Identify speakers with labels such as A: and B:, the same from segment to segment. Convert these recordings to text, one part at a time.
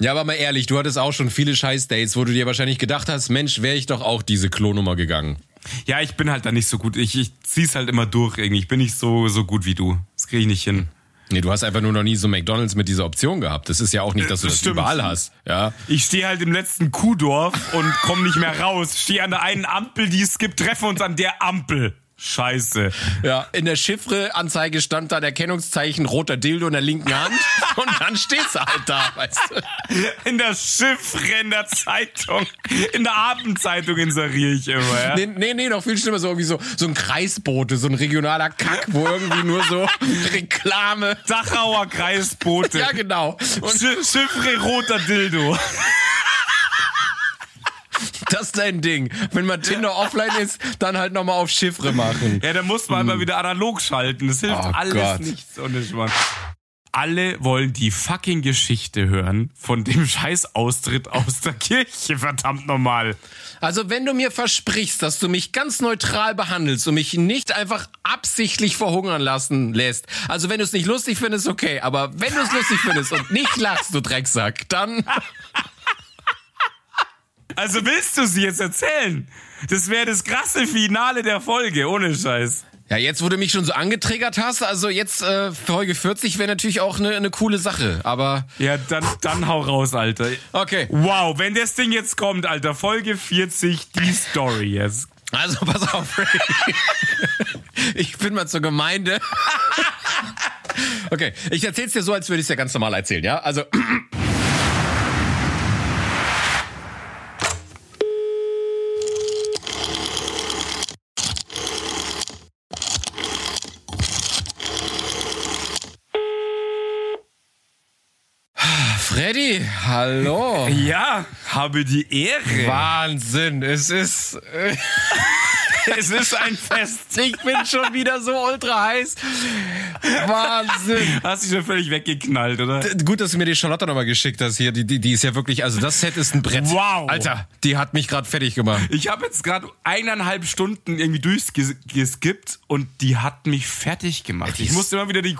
A: Ja, aber mal ehrlich, du hattest auch schon viele Scheiß-Dates, wo du dir wahrscheinlich gedacht hast, Mensch, wäre ich doch auch diese Klonummer gegangen.
B: Ja, ich bin halt da nicht so gut. Ich, ich zieh's halt immer durch irgendwie. Ich bin nicht so, so gut wie du. Das kriege ich nicht hin.
A: Nee, du hast einfach nur noch nie so McDonalds mit dieser Option gehabt. Das ist ja auch nicht, dass du das,
B: Stimmt.
A: überall hast. Ja.
B: Ich stehe halt im letzten Kuhdorf und komme nicht mehr raus. Stehe an der einen Ampel, die es gibt, treffe uns an der Ampel. Scheiße.
A: Ja, in der Chiffre-Anzeige stand da ein Erkennungszeichen roter Dildo in der linken Hand und dann stehst du halt da, weißt du.
B: In der Chiffre, in der Zeitung, in der Abendzeitung inseriere ich immer, ja.
A: Nee, nee, nee, noch viel schlimmer, so irgendwie so, so ein Kreisbote, so ein regionaler Kack, wo irgendwie nur so Reklame.
B: Dachauer Kreisbote.
A: Ja, genau. Und
B: Sch- Chiffre roter Dildo.
A: das ist dein Ding. Wenn mal Tinder offline ist, dann halt nochmal auf Chiffre machen.
B: Ja, da muss man immer wieder analog schalten. Das hilft
A: Oh
B: alles
A: Gott.
B: nichts. ohne Schmarrn. Alle wollen die fucking Geschichte hören von dem Scheißaustritt aus der Kirche, verdammt nochmal.
A: Also wenn du mir versprichst, dass du mich ganz neutral behandelst und mich nicht einfach absichtlich verhungern lassen lässt, also wenn du es nicht lustig findest, okay, aber wenn du es lustig findest und nicht lachst, du Drecksack, dann...
B: Also willst du sie jetzt erzählen? Das wäre das krasse Finale der Folge, ohne Scheiß.
A: Ja, jetzt, wo du mich schon so angetriggert hast, also jetzt äh, Folge 40 wäre natürlich auch eine ne coole Sache, aber
B: Ja, dann, dann hau raus, Alter.
A: okay.
B: Wow, wenn das Ding jetzt kommt, Alter, Folge 40, die Story jetzt.
A: Also pass auf, Freddy. Ich bin mal zur Gemeinde. Okay, ich erzähl's dir so, als würde ich es ja ganz normal erzählen, ja? Also Freddy, hallo.
B: Ja, habe die Ehre.
A: Wahnsinn, es ist äh,
B: Es ist ein Fest.
A: ich bin schon wieder so ultra heiß. Wahnsinn.
B: Hast dich schon völlig weggeknallt, oder?
A: Gut, dass du mir die Charlotte nochmal geschickt hast hier. Die, die, die ist ja wirklich, also das Set ist ein Brett.
B: Wow.
A: Alter, die hat mich gerade fertig gemacht.
B: Ich habe jetzt gerade eineinhalb Stunden irgendwie durchgeskippt und die hat mich fertig gemacht. Ich musste immer wieder die,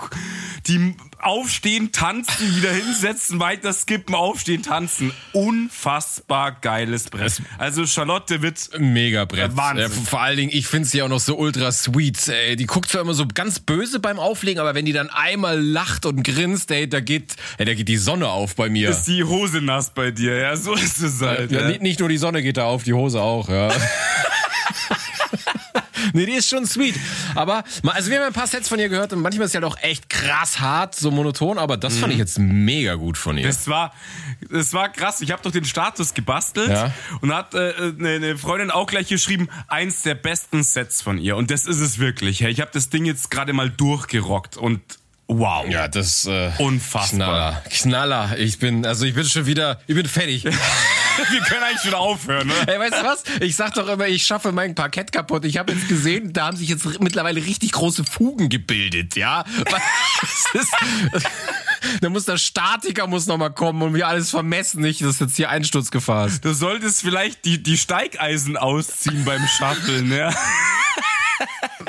B: die aufstehen, tanzen, wieder hinsetzen, weiter skippen, aufstehen, tanzen. Unfassbar geiles Brett. Also Charlotte wird
A: Mega Brett.
B: Wahnsinn.
A: Ja, vor allen Dingen, ich finde sie auch noch so ultra sweet. Ey, die guckt zwar immer so ganz böse beim Auflegen, aber wenn die dann einmal lacht und grinst, ey, da geht, ey, da geht die Sonne auf bei mir.
B: ist die Hose nass bei dir. Ja, so ist es halt.
A: Ja,
B: Ja,
A: nicht, nicht nur die Sonne geht da auf, die Hose auch, ja. nee, die ist schon sweet. Aber, also wir haben ein paar Sets von ihr gehört und manchmal ist sie halt auch echt krass hart, so monoton, aber das fand ich jetzt mega gut von ihr.
B: Das war, das war krass. Ich habe doch den Status gebastelt
A: Ja.
B: und hat äh, eine, eine Freundin auch gleich geschrieben, eins der besten Sets von ihr. Und das ist es wirklich. Hey, Ich habe das Ding jetzt gerade mal durchgerockt und wow.
A: ja, das äh,
B: Unfassbar.
A: Knaller. Knaller. Ich bin, also ich bin schon wieder, ich bin fertig.
B: Wir können eigentlich schon aufhören, ne?
A: Ey, weißt du was? Ich sag doch immer, ich schaffe mein Parkett kaputt. Ich habe jetzt gesehen, da haben sich jetzt mittlerweile richtig große Fugen gebildet, ja? Das ist, da muss der Statiker muss noch mal kommen und mir alles vermessen, nicht, dass jetzt hier Einsturzgefahr ist.
B: Du solltest vielleicht die, die Steigeisen ausziehen beim Shutteln, ja?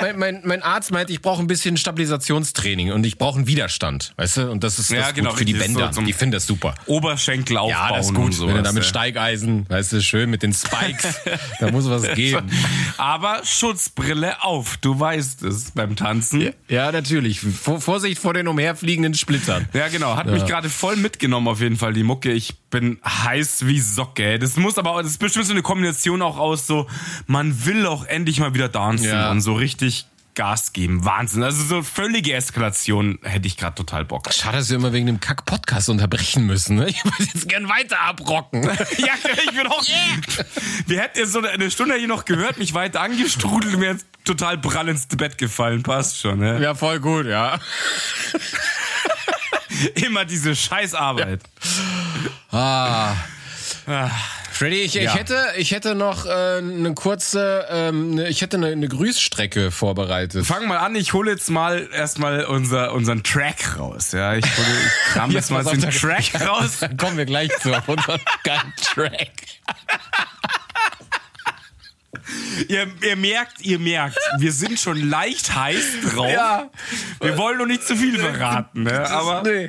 A: Mein, mein, mein Arzt meint, ich brauche ein bisschen Stabilisationstraining und ich brauche einen Widerstand, weißt du? Und das ist das
B: Ja,
A: gut
B: genau,
A: für die
B: so
A: Bänder.
B: zum-
A: die finden das super.
B: Oberschenkel aufbauen
A: Ja, das ist gut.
B: sowas,
A: Wenn du da mit
B: ja.
A: Steigeisen, weißt du, schön mit den Spikes, da muss was gehen.
B: Aber Schutzbrille auf, du weißt es beim Tanzen.
A: Ja, natürlich. Vor, Vorsicht vor den umherfliegenden Splittern.
B: Ja, genau. Hat mich gerade voll mitgenommen, auf jeden Fall, die Mucke. Ich bin heiß wie Socke. Das muss aber, das ist bestimmt so eine Kombination auch aus so, man will auch endlich mal wieder dancen
A: Ja.
B: und so richtig Gas geben. Wahnsinn. Also so völlige Eskalation hätte ich gerade total Bock.
A: Schade, dass wir immer wegen dem Kack-Podcast unterbrechen müssen. Ne? Ich würde jetzt gern weiter abrocken.
B: ja, ich bin auch. Wir hätten jetzt so eine Stunde hier noch gehört, mich weiter angestrudelt und mir jetzt total prall ins Bett gefallen. Passt schon, ne?
A: Ja, voll gut, ja.
B: Immer diese Scheißarbeit.
A: Ah. Freddy, ich, ich,
B: Ja.
A: hätte, ich hätte noch äh, eine kurze, ähm, ne- ich hätte eine, eine Grüßstrecke vorbereitet.
B: Fang mal an, ich hole jetzt mal erstmal unser, unseren Track raus. Ja, ich, hole, ich kram jetzt mal den
A: da-
B: Track raus.
A: Dann kommen wir gleich zu unserem geilen Track.
B: Ihr, ihr merkt, ihr merkt, wir sind schon leicht heiß drauf.
A: Ja.
B: Wir wollen noch nicht zu viel verraten, ne? aber
A: nee.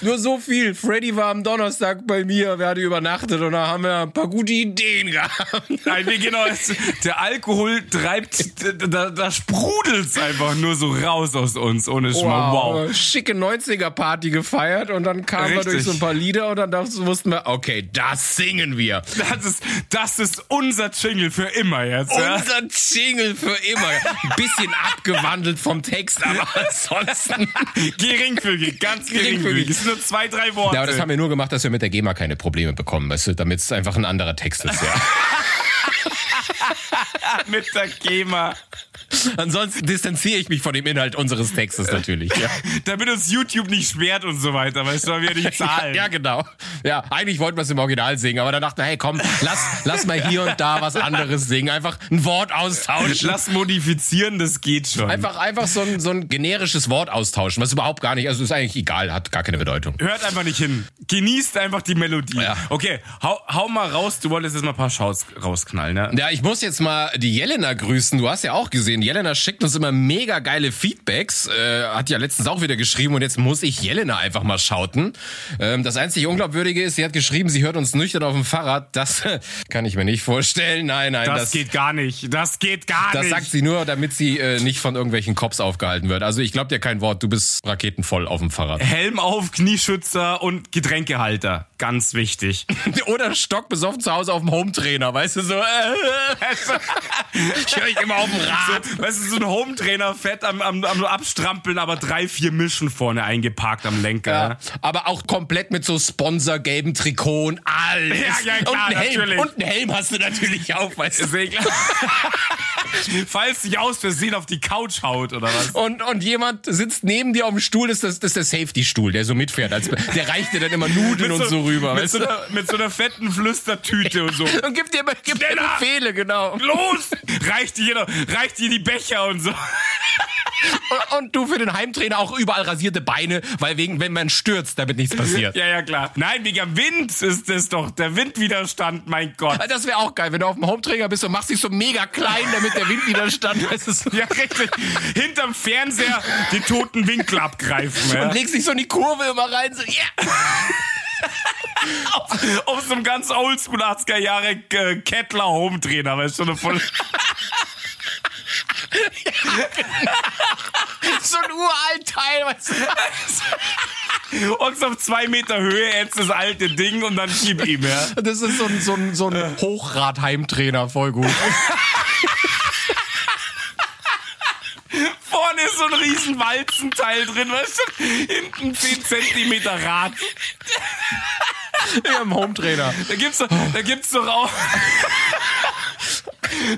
A: Nur so viel. Freddy war am Donnerstag bei mir, wir hatten übernachtet und da haben wir ein paar gute Ideen gehabt.
B: Nein, wir genau, es- der Alkohol treibt, da, da sprudelt's einfach nur so raus aus uns, ohne Schmarrn. Wow.
A: Schicke 90er-Party gefeiert und dann kamen wir durch so ein paar Lieder und dann wussten wir, okay, das singen wir.
B: Das ist, das ist unser Jingle für immer jetzt. Ja?
A: Unser Jingle für immer. Ein bisschen abgewandelt vom Text, aber ansonsten.
B: Geringfügig, ganz
A: Geringfügig.
B: geringfügig. Sind nur zwei, drei Worte.
A: Ja, aber das haben wir nur gemacht, dass wir mit der GEMA keine Probleme bekommen, weißt du, damit es einfach ein anderer Text ist, ja.
B: mit der GEMA.
A: Ansonsten distanziere ich mich von dem Inhalt unseres Textes natürlich, ja.
B: Damit uns YouTube nicht sperrt und so weiter, weißt du, weil wir nicht zahlen.
A: Ja, genau. Ja, eigentlich wollten wir es im Original singen, aber dann dachten wir, hey, komm, lass, lass mal hier und da was anderes singen. Einfach ein Wort austauschen.
B: Lass modifizieren, das geht schon.
A: Einfach, einfach so ein, so ein generisches Wort austauschen, was überhaupt gar nicht, also ist eigentlich egal, hat gar keine Bedeutung.
B: Hört einfach nicht hin. Genießt einfach die Melodie.
A: Ja.
B: Okay, hau, hau mal raus. Du wolltest jetzt mal ein paar Schaus rausknallen, ne?
A: Ja, ich muss jetzt mal die Jelena grüßen. Du hast ja auch gesehen, Jelena schickt uns immer mega geile Feedbacks. Äh, hat ja letztens auch wieder geschrieben und jetzt muss ich Jelena einfach mal schauten. Ähm, das einzig Unglaubwürdige ist, sie hat geschrieben, sie hört uns nüchtern auf dem Fahrrad. Das kann ich mir nicht vorstellen. Nein, nein,
B: Das,
A: das,
B: geht gar nicht. Das geht gar
A: das
B: nicht.
A: sagt sie nur, damit sie äh, nicht von irgendwelchen Cops aufgehalten wird. Also ich glaube dir kein Wort. Du bist raketenvoll auf dem Fahrrad.
B: Helm auf, Knieschützer und Getränkehalter. Ganz wichtig.
A: Oder stockbesoffen zu Hause auf dem Hometrainer, weißt du so. Äh, ich höre ich immer auf dem Rad.
B: So, weißt du, so ein Hometrainer fett am, am, am Abstrampeln, aber drei, vier Mischen vorne eingeparkt am Lenker.
A: Ja, aber auch komplett mit so sponsorgelben Trikot und alles.
B: Ja, ja, klar,
A: und, einen Helm,
B: natürlich.
A: und einen Helm hast du natürlich auch, weißt du.
B: Eh klar. Falls dich aus Versehen auf die Couch haut oder was?
A: Und, und jemand sitzt neben dir auf dem Stuhl, das ist, das ist der Safety-Stuhl, der so mitfährt. Als, der reicht dir dann immer Nudeln und so rüber.
B: Mit
A: Weißt
B: so, einer, mit so einer fetten Flüstertüte und so.
A: Und gibt dir, gibt dir! Befehle, genau.
B: Los! Reicht dir, reicht dir die Becher und so.
A: Und, und du für den Heimtrainer auch überall rasierte Beine, weil wegen, wenn man stürzt, damit nichts passiert.
B: Ja, ja, klar. Nein, wegen am Wind ist es doch. Der Windwiderstand, mein Gott.
A: Das wäre auch geil, wenn du auf dem Hometrainer bist und machst dich so mega klein, damit der Windwiderstand weißt du, so
B: Ja, richtig. Hinterm Fernseher den toten Winkel abgreifen. Ja.
A: und legst dich so in die Kurve immer rein, so, yeah.
B: Auf, auf so einem ganz oldschool 80er Jahre äh, Kettler Home-Trainer, weißt du, so eine voll.
A: so ein uralt Teil, weißt du.
B: Und so auf zwei Meter Höhe jetzt das alte Ding und dann gib ihm, ja.
A: Das ist so ein, so ein, so ein Hochrad-Heimtrainer, voll gut.
B: Vorne ist so ein riesen Walzenteil drin, weißt du? Hinten 10 Zentimeter Rad.
A: Ja, im Hometrainer.
B: Da gibt's doch, da gibt's doch auch.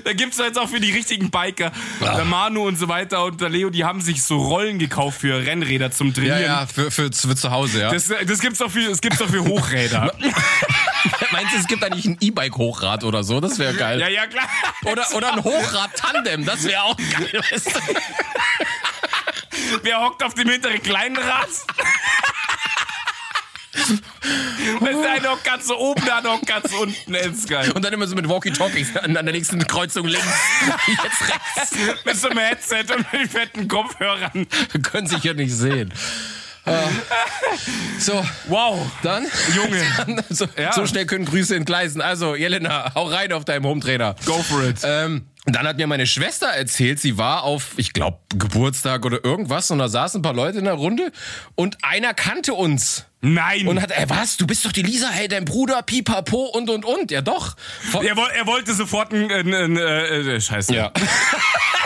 B: Da gibt's doch jetzt auch für die richtigen Biker. Der Manu und so weiter und der Leo, die haben sich so Rollen gekauft für Rennräder zum
A: Ja,
B: Trainieren.
A: ja, für, für, für zu Hause, ja.
B: Das, das gibt's doch für, das gibt's doch für Hochräder.
A: Meinst du, es gibt eigentlich ein E-Bike-Hochrad oder so? Das wäre geil.
B: ja, ja, klar.
A: Oder, oder ein Hochrad-Tandem, das wäre auch geil. Weißt du?
B: Wer hockt auf dem hinteren kleinen Rad? Weißt du, einer hockt ganz so oben, der andere hockt ganz unten. Das ist geil.
A: Und dann immer so mit Walkie-Talkies an, der nächsten Kreuzung links, jetzt rechts.
B: Mit so einem Headset und mit fetten Kopfhörern.
A: Können sich ja nicht sehen. Ah. So,
B: Wow.
A: dann.
B: Junge.
A: Dann, so,
B: Ja.
A: so schnell können Grüße entgleisen. Also, Jelena, hau rein auf deinem Hometrainer.
B: Go for it.
A: Ähm, dann hat mir meine Schwester erzählt, sie war auf, ich glaube, Geburtstag oder irgendwas und da saßen ein paar Leute in der Runde und einer kannte uns.
B: Nein.
A: Und hat, ey, was? Du bist doch die Lisa, hey, dein Bruder, pipapo und und und. Ja, doch. Von,
B: er, er wollte sofort ein, ein, ein äh, äh, Scheiße.
A: Ja.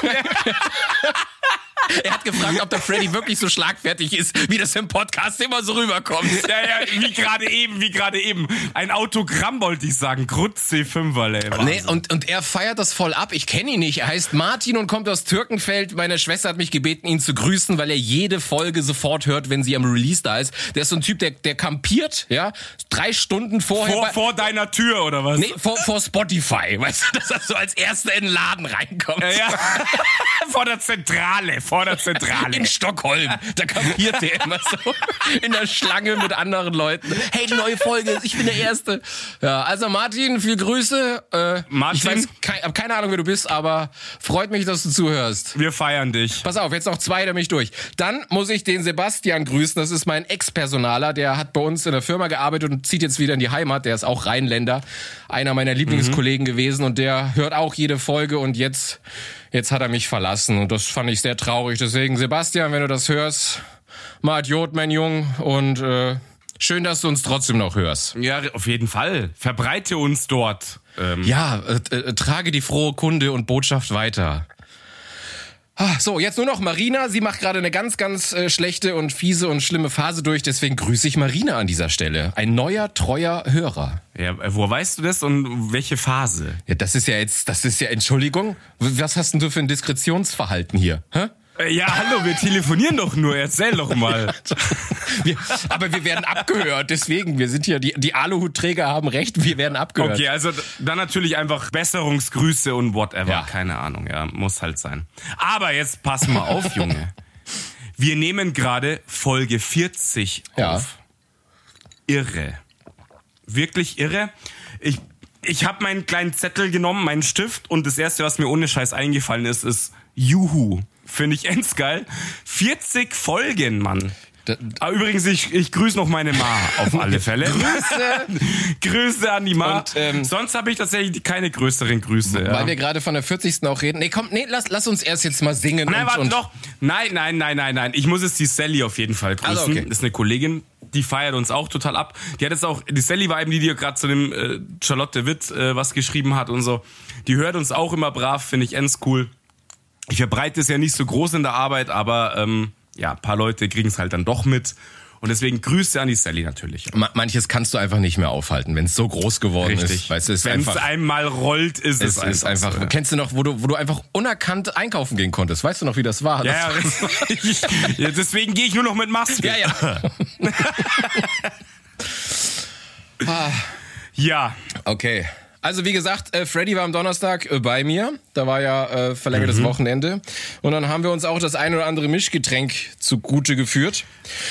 A: er hat gefragt, ob der Freddy wirklich so schlagfertig ist, wie das im Podcast immer so rüberkommt.
B: Ja, ja, wie gerade eben, wie gerade eben. Ein Autogramm wollte ich sagen. Grutz C5, ey. Wahnsinn.
A: Nee, und, und er feiert das voll ab. Ich kenne ihn nicht. Er heißt Martin und kommt aus Türkenfeld. Meine Schwester hat mich gebeten, ihn zu grüßen, weil er jede Folge sofort hört, wenn sie am Release da ist. Der ist so ein Typ, der, der kampiert, ja, drei Stunden vorher.
B: vor, vor deiner Tür, oder was?
A: Nee, vor, vor Spotify, weißt du, dass er so als Erster in den Laden reinkommt.
B: Ja, ja. vor der Zentrale, vor Orderzentrale.
A: In Stockholm. Da kapiert der immer so in der Schlange mit anderen Leuten. Hey, die neue Folge, ich bin der Erste. Ja, also Martin, viel Grüße. Äh,
B: Martin?
A: Ich weiß, ke hab keine Ahnung, wer du bist, aber freut mich, dass du zuhörst.
B: Wir feiern dich.
A: Pass auf, jetzt noch zwei, damit ich durch. Dann muss ich den Sebastian grüßen. Das ist mein Ex-Personaler. Der hat bei uns in der Firma gearbeitet und zieht jetzt wieder in die Heimat. Der ist auch Rheinländer. Einer meiner Lieblingskollegen gewesen und der hört auch jede Folge und jetzt, jetzt hat er mich verlassen und das fand ich sehr traurig. Deswegen, Sebastian, wenn du das hörst, mal Idiot, mein Jung und äh, schön, dass du uns trotzdem noch hörst.
B: Ja, auf jeden Fall. Verbreite uns dort. Ähm,
A: Ja, äh, äh, trage die frohe Kunde und Botschaft weiter. Ah, So, jetzt nur noch Marina. Sie macht gerade eine ganz, ganz äh, schlechte und fiese und schlimme Phase durch. Deswegen grüße ich Marina an dieser Stelle. Ein neuer, treuer Hörer.
B: ja, woher weißt du das und welche Phase?
A: Ja, das ist ja jetzt, das ist ja, Entschuldigung. Was hast denn du für ein Diskretionsverhalten hier? Hä?
B: Äh, Ja, hallo, wir telefonieren doch nur. Erzähl doch mal.
A: Wir, aber wir werden abgehört, deswegen. Wir sind hier, die, die Aluhutträger haben recht, wir werden abgehört.
B: Okay, also dann natürlich einfach Besserungsgrüße und whatever.
A: Ja.
B: Keine Ahnung, ja, muss halt sein. Aber jetzt pass mal auf, Junge. Wir nehmen gerade Folge 40
A: Ja.
B: auf. Irre. Wirklich irre. Ich, ich habe meinen kleinen Zettel genommen, meinen Stift und das erste, was mir ohne Scheiß eingefallen ist, ist Juhu. Finde ich ends geil. 40 Folgen, Mann.
A: Da-
B: Ah, übrigens, ich, ich grüße noch meine Ma auf alle Fälle.
A: Grüße.
B: Grüße an die Ma.
A: Und, ähm,
B: Sonst habe ich tatsächlich keine größeren Grüße. Ja.
A: Weil wir gerade von der 40. auch reden. Nee, komm, nee, lass, lass uns erst jetzt mal singen.
B: Nein,
A: und,
B: warte
A: und
B: doch. Nein, nein, nein, nein, nein. Ich muss jetzt die Sally auf jeden Fall grüßen.
A: Also, okay.
B: Das ist eine Kollegin, die feiert uns auch total ab. Die hat jetzt auch, die Sally war eben die, die gerade zu dem äh, Charlotte Witt äh, was geschrieben hat und so. Die hört uns auch immer brav, finde ich ends cool. Ich verbreite es ja nicht so groß in der Arbeit, aber ähm, ja, ein paar Leute kriegen es halt dann doch mit. Und deswegen Grüße an die Sally natürlich.
A: Ma- Manches kannst du einfach nicht mehr aufhalten, wenn es so groß geworden ist. Weißt du,
B: Wenn es
A: einfach.
B: einmal rollt, ist es,
A: Es ist einfach.
B: so, ja.
A: Kennst du noch, wo du, wo du einfach unerkannt einkaufen gehen konntest? Weißt du noch, wie das war?
B: Ja,
A: Das-
B: richtig. ja, deswegen gehe ich nur noch mit Maske.
A: ja, ja.
B: Ja,
A: Okay. Also wie gesagt, äh, Freddy war am Donnerstag äh, bei mir. Da war ja äh, verlängertes
B: Mhm.
A: Wochenende. Und dann haben wir uns auch das ein oder andere Mischgetränk zugute geführt.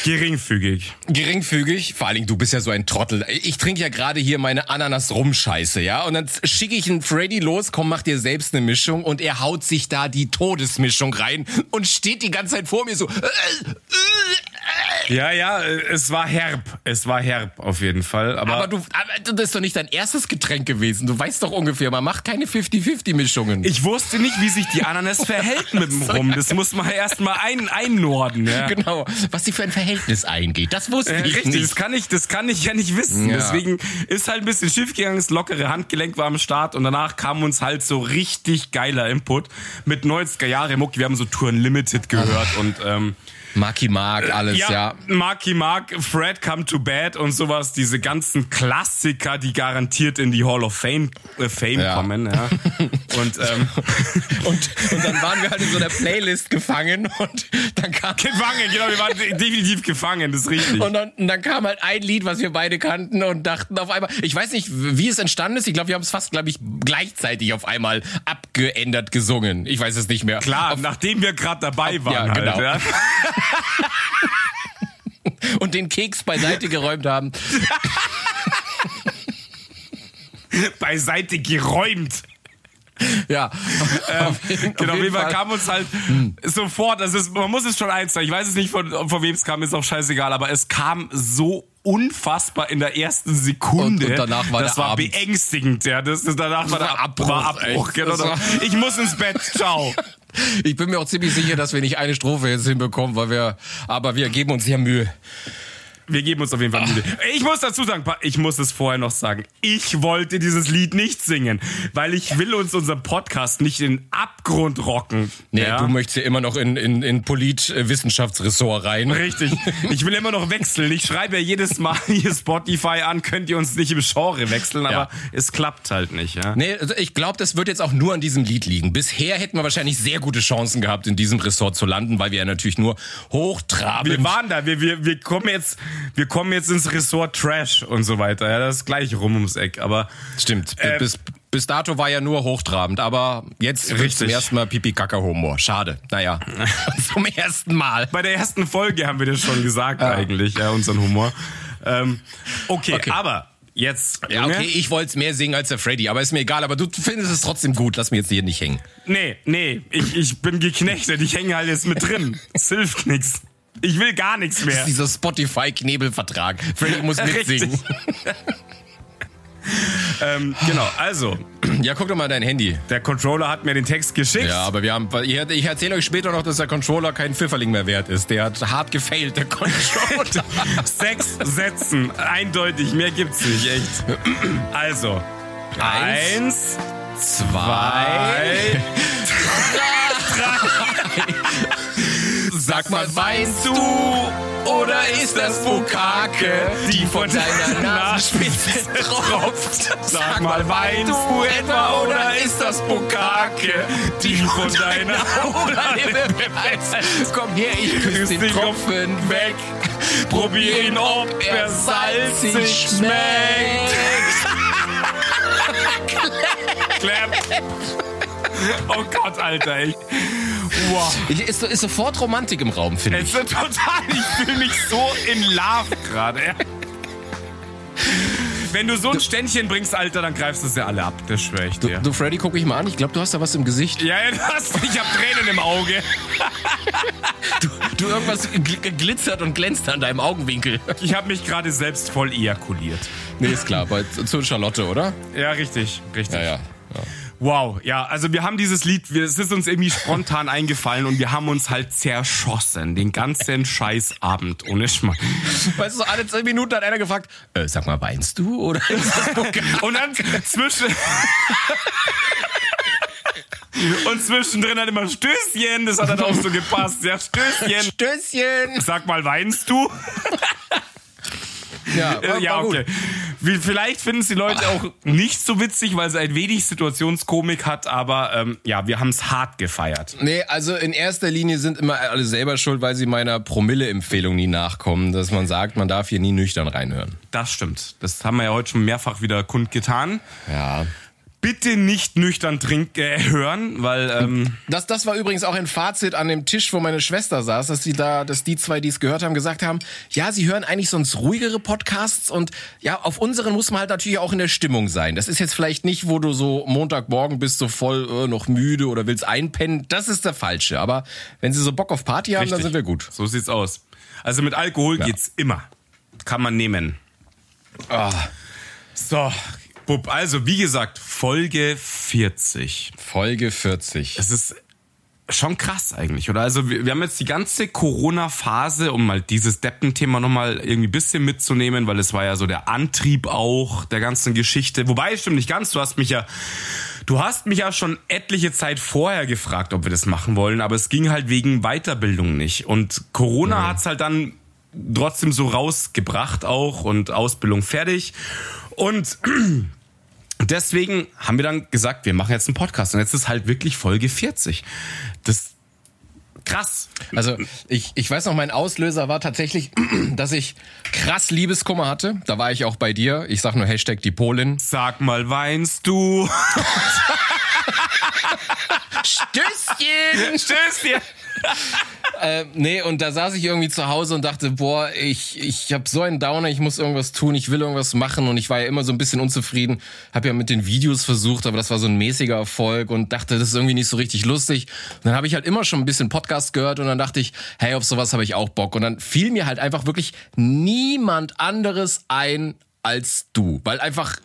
B: geringfügig.
A: Geringfügig. Vor allen Dingen, du bist ja so ein Trottel. Ich trinke ja gerade hier meine Ananas-Rum-Scheiße, ja? Und dann schicke ich einen Freddy los, komm, mach dir selbst eine Mischung. Und er haut sich da die Todesmischung rein und steht die ganze Zeit vor mir so. Äh,
B: Ja, ja, äh, es war herb. Es war herb auf jeden Fall. Aber,
A: Aber du, aber das ist doch nicht dein erstes Getränk gewesen. Du weißt doch ungefähr, man macht keine 50-50-Mischungen.
B: ich wusste nicht, wie sich die Ananas verhält mit dem Rum. Das muss man erst mal ein, einnorden. Ja.
A: Genau, was sie für ein Verhältnis eingeht. Das wusste
B: Ja,
A: ich
B: richtig, das
A: nicht.
B: kann ich, das kann ich ja nicht wissen.
A: Ja.
B: Deswegen ist halt ein bisschen schief gegangen, das lockere Handgelenk war am Start und danach kam uns halt so richtig geiler Input mit 90er Jahre Muck. Wir haben so Touren Limited gehört und ähm,
A: Marky Mark, alles, ja.
B: ja, Marky Mark, Fred Come to Bed und sowas, diese ganzen Klassiker, die garantiert in die Hall of Fame, äh, Fame
A: Ja.
B: kommen. Ja. Und ähm,
A: Und, und dann waren wir halt in so einer Playlist gefangen und dann kam
B: gefangen, genau, wir waren de- definitiv gefangen, das ist richtig.
A: und dann, und dann kam halt ein Lied, was wir beide kannten und dachten auf einmal, ich weiß nicht, wie es entstanden ist. Ich glaube, wir haben es fast, glaube ich, gleichzeitig auf einmal abgeändert gesungen. Ich weiß es nicht mehr.
B: Klar,
A: Auf,
B: nachdem wir gerade dabei waren
A: ja,
B: halt.
A: genau.
B: Ja.
A: und den Keks beiseite geräumt haben.
B: Beiseite geräumt.
A: Ja.
B: Ähm, genau, auf jeden Fall kam uns halt sofort, also es, man muss es schon eins sagen, ich weiß es nicht, von, von wem es kam, ist auch scheißegal, aber es kam so unfassbar in der ersten Sekunde.
A: Und- und danach war
B: das war
A: Abend.
B: beängstigend, ja. Das, das, danach war der
A: Abbruch,
B: war Abbruch genau.
A: Das war-
B: Ich muss ins Bett, ciao.
A: Ich bin mir auch ziemlich sicher, dass wir nicht eine Strophe jetzt hinbekommen, weil wir, aber wir geben uns ja Mühe.
B: Wir geben uns auf jeden Fall Mühe. Ich muss dazu sagen, ich muss es vorher noch sagen. Ich wollte dieses Lied nicht singen, weil ich will uns unseren Podcast nicht in den Abgrund rocken.
A: Nee,
B: ja?
A: du möchtest ja immer noch in, in, in Polit-Wissenschaftsressort rein.
B: Richtig. Ich will immer noch wechseln. Ich schreibe ja jedes Mal hier Spotify an, könnt ihr uns nicht im Genre wechseln, aber
A: Ja.
B: es klappt halt nicht, ja.
A: Nee, also ich glaube, das wird jetzt auch nur an diesem Lied liegen. Bisher hätten wir wahrscheinlich sehr gute Chancen gehabt, in diesem Ressort zu landen, weil wir ja natürlich nur hochtrabend.
B: Wir waren da, wir, wir, wir kommen jetzt wir kommen jetzt ins Ressort Trash und so weiter. Ja, das ist gleich rum ums Eck. Aber
A: Stimmt.
B: Äh,
A: bis, bis dato war ja nur hochtrabend, aber jetzt
B: Richtig.
A: zum ersten Mal Pipi-Kaka-Humor. Schade. Naja. zum ersten Mal.
B: bei der ersten Folge haben wir das schon gesagt eigentlich, ja, unseren Humor. Ähm, okay,
A: Okay.
B: aber jetzt.
A: Ja, okay, ich wollte es mehr singen als der Freddy, aber ist mir egal. Aber du findest es trotzdem gut. Lass mich jetzt hier nicht hängen.
B: Nee, nee, ich, ich bin geknechtet. Ich hänge halt jetzt mit drin. Es hilft nichts. Ich will gar nichts
A: Das
B: mehr.
A: ist dieser Spotify-Knebelvertrag. Freddy muss mitsingen.
B: Ähm, genau, also,
A: Ja, guck doch mal dein Handy.
B: der Controller hat mir den Text geschickt.
A: Ja, aber wir haben, ich, erzähle euch später noch, dass der Controller kein Pfifferling mehr wert ist. Der hat hart gefailt, der Controller.
B: Sechs Sätzen, eindeutig, mehr gibt's nicht, echt. Also,
A: Eins,
B: eins,
A: zwei,
B: sag
A: mal, weinst du oder ist das Bukake, die von deiner Nasenspitze tropft?
B: Sag mal, weinst du etwa oder ist das Bukake, die von deiner
A: Komm her, ich küsse den Tropfen weg.
B: Probier ihn, ob er salzig schmeckt. Clap. Oh Gott, Alter, echt. Wow.
A: Ich, ist, ist sofort Romantik im Raum, finde ich.
B: Es ist total, ich fühle mich so in Love gerade. ja. Wenn du so ein Ständchen bringst, Alter, dann greifst du sie alle ab. Das schwöre ich
A: Du,
B: dir.
A: du, Freddy, guck ich mal an. Ich glaube, du hast da was im Gesicht.
B: Ja, ja, du hast, ich hab Tränen im Auge.
A: Du, irgendwas gl- glitzert und glänzt an deinem Augenwinkel.
B: Ich habe mich gerade selbst voll ejakuliert.
A: Nee, ist klar. Bei, zu Charlotte, oder?
B: Ja, richtig, richtig.
A: Ja, ja. ja.
B: Wow, ja, also wir haben dieses Lied, wir, es ist uns irgendwie spontan eingefallen und wir haben uns halt zerschossen, den ganzen Scheißabend, ohne Schmarrn.
A: Weißt du, alle zehn Minuten hat einer gefragt, äh, sag mal, weinst du oder?
B: Und dann zwischen... Und zwischendrin hat immer Stößchen, das hat dann auch so gepasst. Ja, Stößchen.
A: Stößchen.
B: Sag mal, weinst du?
A: Ja, war,
B: ja,
A: war gut.
B: okay. Wie, vielleicht finden es die Leute auch nicht so witzig, weil es ein wenig Situationskomik hat, aber ähm, ja, wir haben es hart gefeiert.
A: Nee, also in erster Linie sind immer alle selber schuld, weil sie meiner Promille-Empfehlung nie nachkommen, dass man sagt, man darf hier nie nüchtern reinhören.
B: Das stimmt. Das haben wir ja heute schon mehrfach wieder kundgetan.
A: Ja.
B: Bitte nicht nüchtern trinken, äh, hören, weil ähm,
A: Das, das war übrigens auch ein Fazit an dem Tisch, wo meine Schwester saß, dass die da, dass die zwei, die es gehört haben, gesagt haben, ja, sie hören eigentlich sonst ruhigere Podcasts und ja, auf unseren muss man halt natürlich auch in der Stimmung sein. Das ist jetzt vielleicht nicht, wo du so Montagmorgen bist, so voll äh, noch müde oder willst einpennen. Das ist der falsche. Aber wenn sie so Bock auf Party haben, dann
B: richtig.
A: sind wir gut.
B: So sieht's aus. Also mit Alkohol geht's immer. Kann man nehmen.
A: Ah,
B: So, Bub, also wie gesagt, Folge 40.
A: Folge 40.
B: Es ist schon krass eigentlich, oder? Also wir, wir haben jetzt die ganze Corona-Phase, um mal dieses Deppenthema nochmal irgendwie ein bisschen mitzunehmen, weil es war ja so der Antrieb auch der ganzen Geschichte. Wobei, stimmt nicht ganz, du hast mich ja, du hast mich ja schon etliche Zeit vorher gefragt, ob wir das machen wollen, aber es ging halt wegen Weiterbildung nicht. Und Corona hat's halt dann trotzdem so rausgebracht auch und Ausbildung fertig. Und deswegen haben wir dann gesagt, wir machen jetzt einen Podcast. Und jetzt ist halt wirklich Folge 40. Das krass.
A: Also ich, ich weiß noch, mein Auslöser war tatsächlich, dass ich krass Liebeskummer hatte. Da war ich auch bei dir. Ich sag nur Hashtag die Polin.
B: Sag mal, weinst du?
A: Stößchen!
B: Stößchen.
A: äh, nee, und da saß ich irgendwie zu Hause und dachte, boah, ich, ich habe so einen Downer, ich muss irgendwas tun, ich will irgendwas machen und ich war ja immer so ein bisschen unzufrieden. Habe ja mit den Videos versucht, aber das war so ein mäßiger Erfolg und dachte, das ist irgendwie nicht so richtig lustig. Und dann habe ich halt immer schon ein bisschen Podcast gehört und dann dachte ich, hey, auf sowas habe ich auch Bock. Und dann fiel mir halt einfach wirklich niemand anderes ein als du. Weil einfach,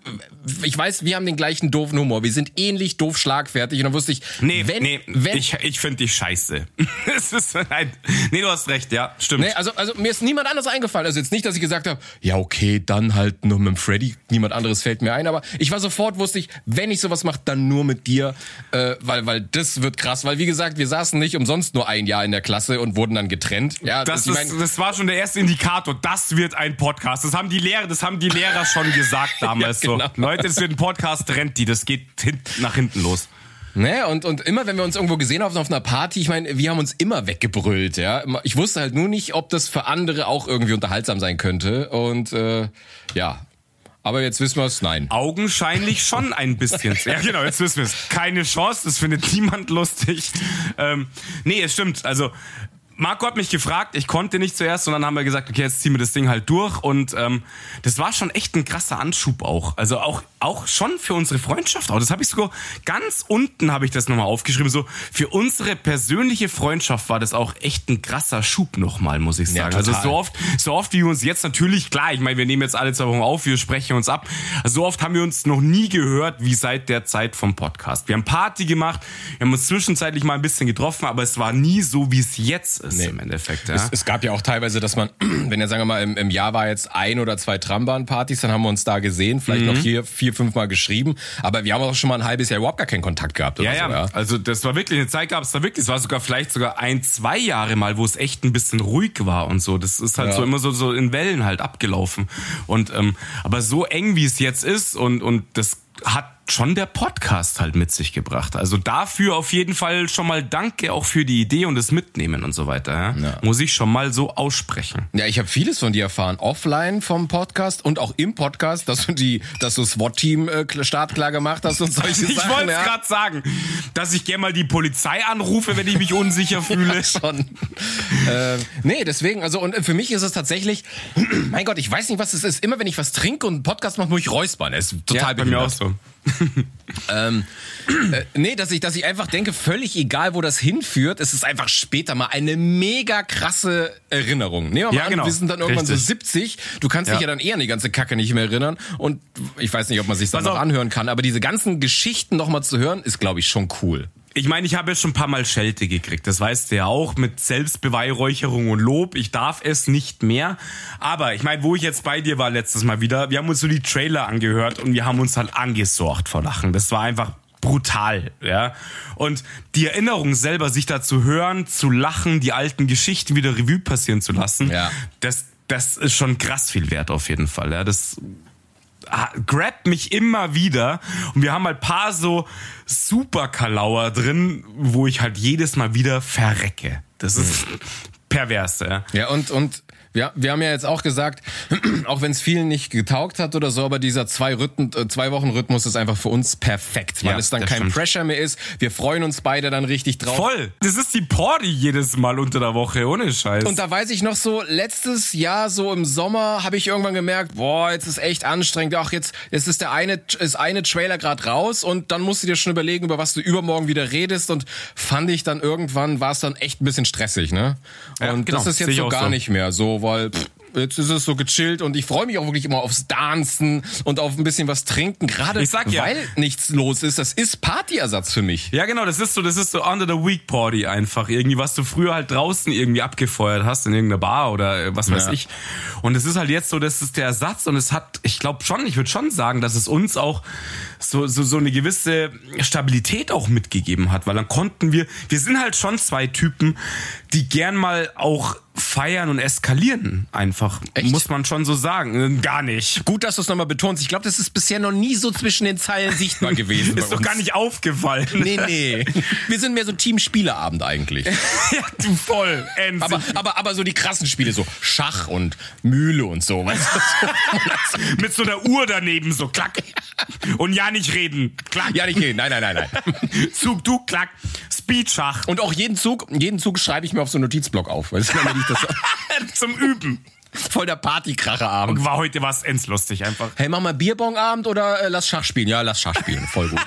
A: ich weiß, wir haben den gleichen doofen Humor. Wir sind ähnlich doof schlagfertig. Und dann wusste ich,
B: Nee,
A: wenn,
B: nee,
A: wenn,
B: ich, ich finde dich scheiße. es ist ein, nee, du hast recht, ja, stimmt.
A: Nee, also, also mir ist niemand anders eingefallen. Also jetzt nicht, dass ich gesagt habe, ja okay, dann halt nur mit dem Freddy. Niemand anderes fällt mir ein. Aber ich war sofort, wusste ich, wenn ich sowas mache, dann nur mit dir. Äh, weil, weil das wird krass. Weil wie gesagt, wir saßen nicht umsonst nur ein Jahr in der Klasse und wurden dann getrennt. Ja,
B: Das,
A: ich
B: ist,
A: mein-
B: das war schon der erste Indikator. Das wird ein Podcast. Das haben die Lehrer, das haben die Lehrer schon gesagt damals
A: Ja, genau.
B: so. Leute, es wird ein Podcast, rennt die. Das geht hin, nach hinten los.
A: Ne, und, und immer, wenn wir uns irgendwo gesehen haben auf einer Party, ich meine, wir haben uns immer weggebrüllt, ja. Ich wusste halt nur nicht, ob das für andere auch irgendwie unterhaltsam sein könnte. Und äh, ja, aber jetzt wissen wir es, nein.
B: Augenscheinlich schon ein bisschen. ja, genau, jetzt wissen wir es. Keine Chance, das findet niemand lustig. Ähm, nee, es stimmt. Also Marco hat mich gefragt, ich konnte nicht zuerst und dann haben wir gesagt, okay, jetzt ziehen wir das Ding halt durch und ähm, das war schon echt ein krasser Anschub auch. Also auch auch schon für unsere Freundschaft auch. Das habe ich sogar ganz unten habe ich das nochmal aufgeschrieben. So für unsere persönliche Freundschaft war das auch echt ein krasser Schub nochmal, muss ich sagen. Ja, also so oft, so oft wie wir uns jetzt natürlich klar. Ich meine, wir nehmen jetzt alle zwei Wochen auf, wir sprechen uns ab. Also so oft haben wir uns noch nie gehört wie seit der Zeit vom Podcast. Wir haben Party gemacht, wir haben uns zwischenzeitlich mal ein bisschen getroffen, aber es war nie so, wie es jetzt ist nee. im Endeffekt. Ja?
A: Es, es, gab ja auch teilweise, dass man, wenn ja sagen wir mal im, im Jahr war jetzt ein oder zwei Trambahnpartys, dann haben wir uns da gesehen, vielleicht mhm. noch hier vier, fünf Mal geschrieben, aber wir haben auch schon mal ein halbes Jahr überhaupt gar keinen Kontakt gehabt.
B: Oder ja, so, ja, also das war wirklich eine Zeit gab es da wirklich, es war sogar vielleicht sogar ein, zwei Jahre mal, wo es echt ein bisschen ruhig war und so. Das ist halt ja. so immer so so in Wellen halt abgelaufen und ähm, aber so eng wie es jetzt ist und und das hat schon der Podcast halt mit sich gebracht. Also dafür auf jeden Fall schon mal Danke auch für die Idee und das Mitnehmen und so weiter. Ja? ja. Muss ich schon mal so aussprechen.
A: Ja, ich habe vieles von dir erfahren, offline vom Podcast und auch im Podcast, dass du die, dass du SWAT-Team äh, startklar gemacht hast und solche
B: ich
A: Sachen.
B: Ich wollte ja. gerade sagen, dass ich gerne mal die Polizei anrufe, wenn ich mich unsicher fühle. ja, schon.
A: äh, nee, deswegen, also und für mich ist es tatsächlich, mein Gott, ich weiß nicht, was es ist. Immer wenn ich was trinke und einen Podcast mache, muss ich räuspern. Es ist total ja,
B: bei mir auch so.
A: ähm, äh, nee, dass ich, dass ich einfach denke, völlig egal, wo das hinführt, es ist einfach später mal eine mega krasse Erinnerung. Nehmen wir mal ja, an, genau. wir sind dann irgendwann Richtig. so 70, du kannst ja. dich ja dann eher an die ganze Kacke nicht mehr erinnern und ich weiß nicht, ob man sich das noch anhören kann, aber diese ganzen Geschichten nochmal zu hören, ist glaube ich schon cool
B: ich meine, ich habe jetzt schon ein paar Mal Schelte gekriegt. Das weißt du ja auch mit Selbstbeweihräucherung und Lob. Ich darf es nicht mehr. Aber ich meine, wo ich jetzt bei dir war letztes Mal wieder, wir haben uns so die Trailer angehört und wir haben uns halt angesorgt vor Lachen. Das war einfach brutal, ja. Und die Erinnerung selber, sich da zu hören, zu lachen, die alten Geschichten wieder Revue passieren zu lassen, ja. das, das ist schon krass viel wert auf jeden Fall, ja. Das grabt mich immer wieder und wir haben halt paar so super Kalauer drin, wo ich halt jedes Mal wieder verrecke. Das ist mhm. pervers, ja.
A: Ja, und, und ja, wir haben ja jetzt auch gesagt, auch wenn es vielen nicht getaugt hat oder so, aber dieser zwei, Rhythmen, äh, zwei Wochen Rhythmus ist einfach für uns perfekt, weil ja, es dann kein stimmt. Pressure mehr ist. Wir freuen uns beide dann richtig drauf.
B: Voll. Das ist die Party jedes Mal unter der Woche, ohne Scheiß.
A: Und da weiß ich noch so, letztes Jahr so im Sommer habe ich irgendwann gemerkt, boah, jetzt ist echt anstrengend. Ach, jetzt, jetzt ist der eine, ist eine Trailer gerade raus und dann musst du dir schon überlegen, über was du übermorgen wieder redest und fand ich dann irgendwann, war es dann echt ein bisschen stressig, ne? Und ja, genau, das ist jetzt so gar so. nicht mehr so weil pff, jetzt ist es so gechillt und ich freue mich auch wirklich immer aufs Dancen und auf ein bisschen was trinken, gerade ja, weil nichts los ist. Das ist Partyersatz für mich.
B: Ja, genau, das ist so, das ist so under the week Party einfach irgendwie, was du früher halt draußen irgendwie abgefeuert hast in irgendeiner Bar oder äh, was weiß ja. ich. Und es ist halt jetzt so, das ist der Ersatz und es hat, ich glaube schon, ich würde schon sagen, dass es uns auch so, so, so eine gewisse Stabilität auch mitgegeben hat, weil dann konnten wir, wir sind halt schon zwei Typen, die gern mal auch feiern und eskalieren einfach. Echt? Muss man schon so sagen. Gar nicht.
A: Gut, dass du es nochmal betonst. Ich glaube, das ist bisher noch nie so zwischen den Zeilen sichtbar gewesen.
B: ist doch gar nicht aufgefallen.
A: Nee, nee. Wir sind mehr so Team Spieleabend eigentlich.
B: ja, du voll.
A: Aber, aber, aber so die krassen Spiele, so Schach und Mühle und so. Weißt
B: du? Mit so einer Uhr daneben, so klack. Und ja nicht reden. Klack.
A: Ja nicht reden. Nein, nein, nein, nein.
B: Zug, du, klack. Speedschach.
A: Und auch jeden Zug, jeden Zug schreibe ich mir auf so einen Notizblock auf. Weißt du,
B: das Zum Üben.
A: Voll der Partykracherabend.
B: War heute was lustig einfach.
A: Hey, mach mal Bierbongabend oder äh, lass Schach spielen? Ja, lass Schach spielen. Voll gut.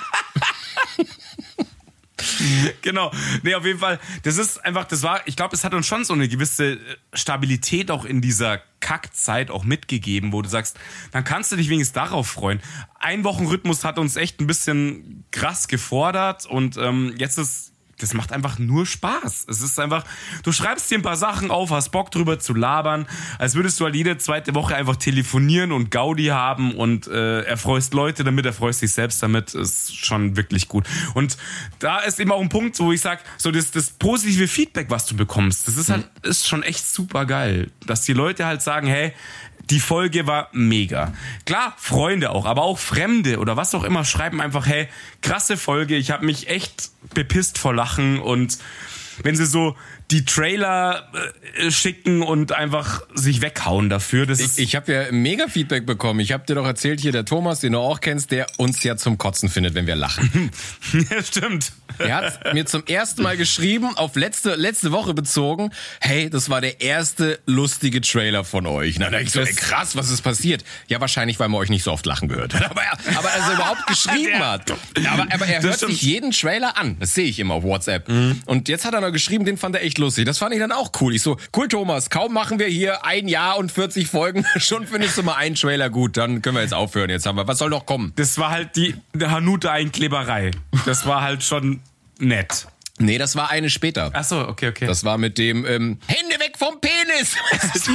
B: genau. Nee, auf jeden Fall, das ist einfach, das war, ich glaube, es hat uns schon so eine gewisse äh, Stabilität auch in dieser Kackzeit auch mitgegeben, wo du sagst, dann kannst du dich wenigstens darauf freuen. Ein Wochenrhythmus hat uns echt ein bisschen krass gefordert und ähm, jetzt ist das macht einfach nur Spaß. Es ist einfach, du schreibst dir ein paar Sachen auf, hast Bock drüber zu labern, als würdest du halt jede zweite Woche einfach telefonieren und Gaudi haben und äh, erfreust Leute damit, erfreust dich selbst damit, ist schon wirklich gut. Und da ist eben auch ein Punkt, wo ich sag, so das, das positive Feedback, was du bekommst, das ist halt, ist schon echt super geil, dass die Leute halt sagen, hey, Die Folge war mega. Klar, Freunde auch, aber auch Fremde oder was auch immer schreiben einfach, hey, krasse Folge, ich habe mich echt bepisst vor Lachen und wenn sie so die Trailer äh, schicken und einfach sich weghauen dafür. Das
A: ich ich habe ja mega Feedback bekommen. Ich habe dir doch erzählt, hier der Thomas, den du auch kennst, der uns ja zum Kotzen findet, wenn wir lachen.
B: ja, stimmt.
A: Er hat mir zum ersten Mal geschrieben, auf letzte, letzte Woche bezogen, hey, das war der erste lustige Trailer von euch. Na, da ich so, ey, krass, was ist passiert? Ja, wahrscheinlich, weil man euch nicht so oft lachen gehört hat. Aber, er, aber er überhaupt geschrieben hat. Aber, aber er hört sich jeden Trailer an. Das sehe ich immer auf WhatsApp. Mhm. Und jetzt hat er noch geschrieben, den fand er echt lustig. Das fand ich dann auch cool. Ich so, cool, Thomas, kaum machen wir hier ein Jahr und 40 Folgen, schon findest du mal einen Trailer gut, dann können wir jetzt aufhören. Jetzt haben wir, was soll noch kommen?
B: Das war halt die Hanuta-Einkleberei. Das war halt schon nett.
A: Nee, das war eine später.
B: Ach so, okay, okay.
A: Das war mit dem ähm, Hände weg vom Penis.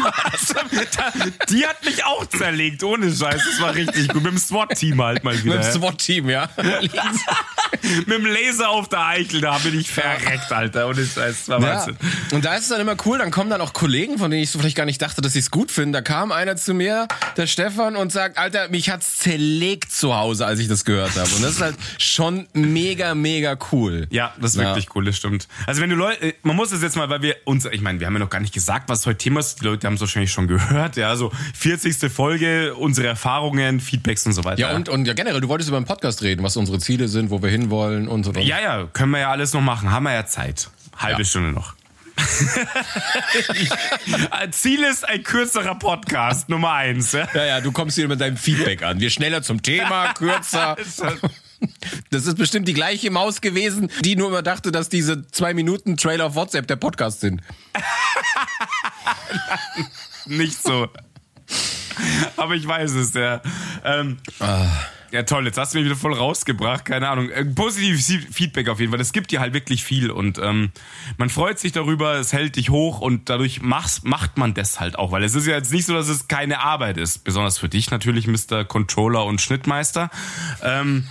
B: die, die, hat mich auch zerlegt, ohne Scheiß. Das war richtig gut. Mit dem SWAT-Team halt mal wieder.
A: Mit dem SWAT-Team, ja.
B: Mit dem Laser auf der Eichel, da bin ich verreckt, Alter. Ohne Scheiß. Das war
A: ja. Und da ist es dann immer cool, dann kommen dann auch Kollegen, von denen ich so vielleicht gar nicht dachte, dass sie es gut finden. Da kam einer zu mir, der Stefan, und sagt, Alter, mich hat's zerlegt zu Hause, als ich das gehört habe. Und das ist halt schon mega, mega cool.
B: Ja, das ist ja. wirklich cool, das stimmt. Also wenn du Leute, äh, man muss es jetzt mal, weil wir uns, ich meine, wir haben ja noch gar nicht gesagt, was heute Thema ist. Die Leute haben es wahrscheinlich schon gehört. Ja, so 40. Folge, unsere Erfahrungen, Feedbacks und so weiter.
A: Ja, und, und ja, generell, du wolltest über den Podcast reden, was unsere Ziele sind, wo wir hinwollen und so.
B: Ja, ja, können wir ja alles noch machen. Haben wir ja Zeit. Halbe ja. Stunde noch. Ziel ist ein kürzerer Podcast, Nummer eins. Ja,
A: ja, du kommst hier mit deinem Feedback an. Wir schneller zum Thema, kürzer. Das ist bestimmt die gleiche Maus gewesen, die nur immer dachte, dass diese zwei Minuten Trailer auf WhatsApp der Podcast sind.
B: Nicht so. Aber ich weiß es, ja. Ähm, ah. Ja, toll, jetzt hast du mich wieder voll rausgebracht, keine Ahnung. Äh, positives Feedback auf jeden Fall. Es gibt dir halt wirklich viel und ähm, man freut sich darüber, es hält dich hoch und dadurch machst, macht man das halt auch, weil es ist ja jetzt nicht so, dass es keine Arbeit ist. Besonders für dich natürlich, Mr. Controller und Schnittmeister. Ähm,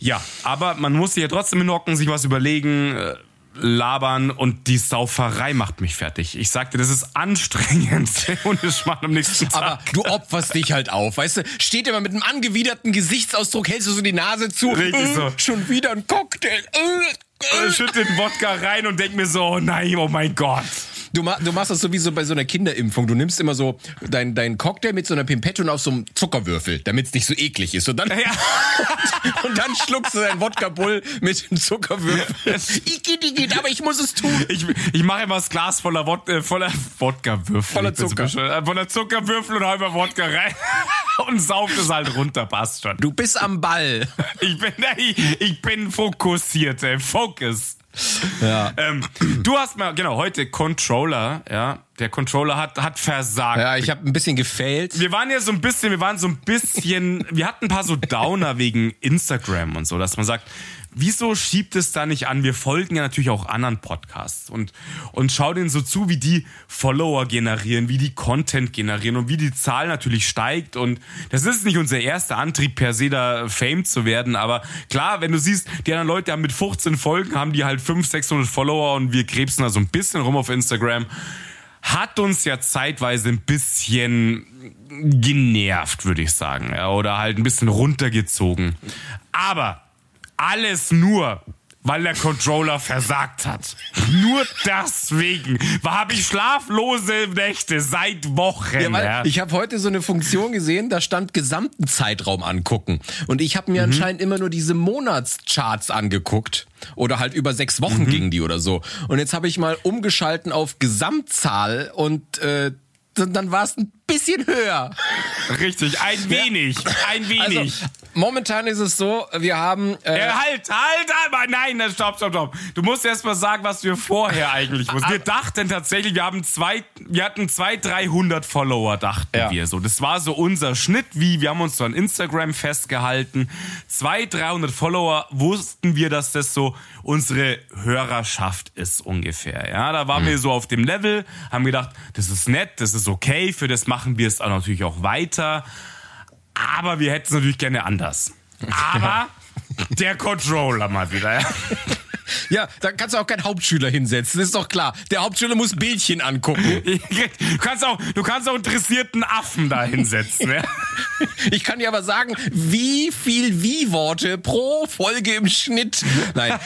B: ja, aber man muss sich ja trotzdem hinhocken, sich was überlegen, äh, labern und die Sauferei macht mich fertig. Ich sagte, das ist anstrengend und es macht am nächsten Tag.
A: Aber du opferst dich halt auf, weißt du? Steht immer mit einem angewiderten Gesichtsausdruck, hältst du so die Nase zu.
B: Richtig äh, so.
A: Schon wieder ein Cocktail.
B: Äh, äh. Schütt den Wodka rein und denk mir so, oh nein, oh mein Gott.
A: Du, ma du machst das sowieso bei so einer Kinderimpfung. Du nimmst immer so deinen dein Cocktail mit so einer Pimpette und auf so einem Zuckerwürfel, damit es nicht so eklig ist. Und dann, ja. und, dann schluckst du deinen Wodka-Bull mit dem Zuckerwürfel. ich, aber ich muss es tun.
B: Ich, ich mache immer das Glas voller, Wod äh, voller Wodka-Würfel.
A: Voller Zucker.
B: Äh, voller Zuckerwürfel und halber Wodka rein. und saugt es halt runter, passt schon.
A: Du bist am Ball.
B: Ich bin, ich, ich bin fokussiert, ey. Focus.
A: Ja.
B: Ähm, du hast mal, genau, heute Controller, ja. Der Controller hat, hat versagt.
A: Ja, ich habe ein bisschen gefailt.
B: Wir waren ja so ein bisschen, wir waren so ein bisschen, wir hatten ein paar so Downer wegen Instagram und so, dass man sagt, wieso schiebt es da nicht an? Wir folgen ja natürlich auch anderen Podcasts und, und schau denen so zu, wie die Follower generieren, wie die Content generieren und wie die Zahl natürlich steigt. Und das ist nicht unser erster Antrieb per se, da Fame zu werden. Aber klar, wenn du siehst, die anderen Leute haben mit 15 Folgen, haben die halt 500, 600 Follower und wir krebsen da so ein bisschen rum auf Instagram. Hat uns ja zeitweise ein bisschen genervt, würde ich sagen. Oder halt ein bisschen runtergezogen. Aber alles nur, weil der Controller versagt hat. Nur deswegen habe ich schlaflose Nächte seit Wochen. Ja, ja.
A: Ich habe heute so eine Funktion gesehen, da stand gesamten Zeitraum angucken. Und ich habe mir mhm. anscheinend immer nur diese Monatscharts angeguckt. Oder halt über sechs Wochen mhm. gingen die oder so. Und jetzt habe ich mal umgeschalten auf Gesamtzahl und äh, dann war es ein bisschen höher.
B: Richtig, ein wenig, ja. ein wenig. Also,
A: momentan ist es so, wir haben.
B: Äh, äh, halt, halt, aber nein, stopp, stopp, stopp. Du musst erst mal sagen, was wir vorher eigentlich wussten. Wir dachten tatsächlich, wir haben zwei, wir hatten zwei, 300 Follower, dachten ja. wir so. Das war so unser Schnitt, wie wir haben uns so an Instagram festgehalten. Zwei, 300 Follower wussten wir, dass das so unsere Hörerschaft ist ungefähr. Ja, da waren mhm. wir so auf dem Level, haben gedacht, das ist nett, das ist okay, für das machen wir es auch natürlich auch weiter. Aber wir hätten es natürlich gerne anders. Aber der Controller mal wieder. Ja.
A: Ja, da kannst du auch keinen Hauptschüler hinsetzen, das ist doch klar. Der Hauptschüler muss Bildchen angucken.
B: Du kannst auch, du kannst auch interessierten Affen da hinsetzen. Ja?
A: Ich kann dir aber sagen, wie viel Wie-Worte pro Folge im Schnitt. Nein.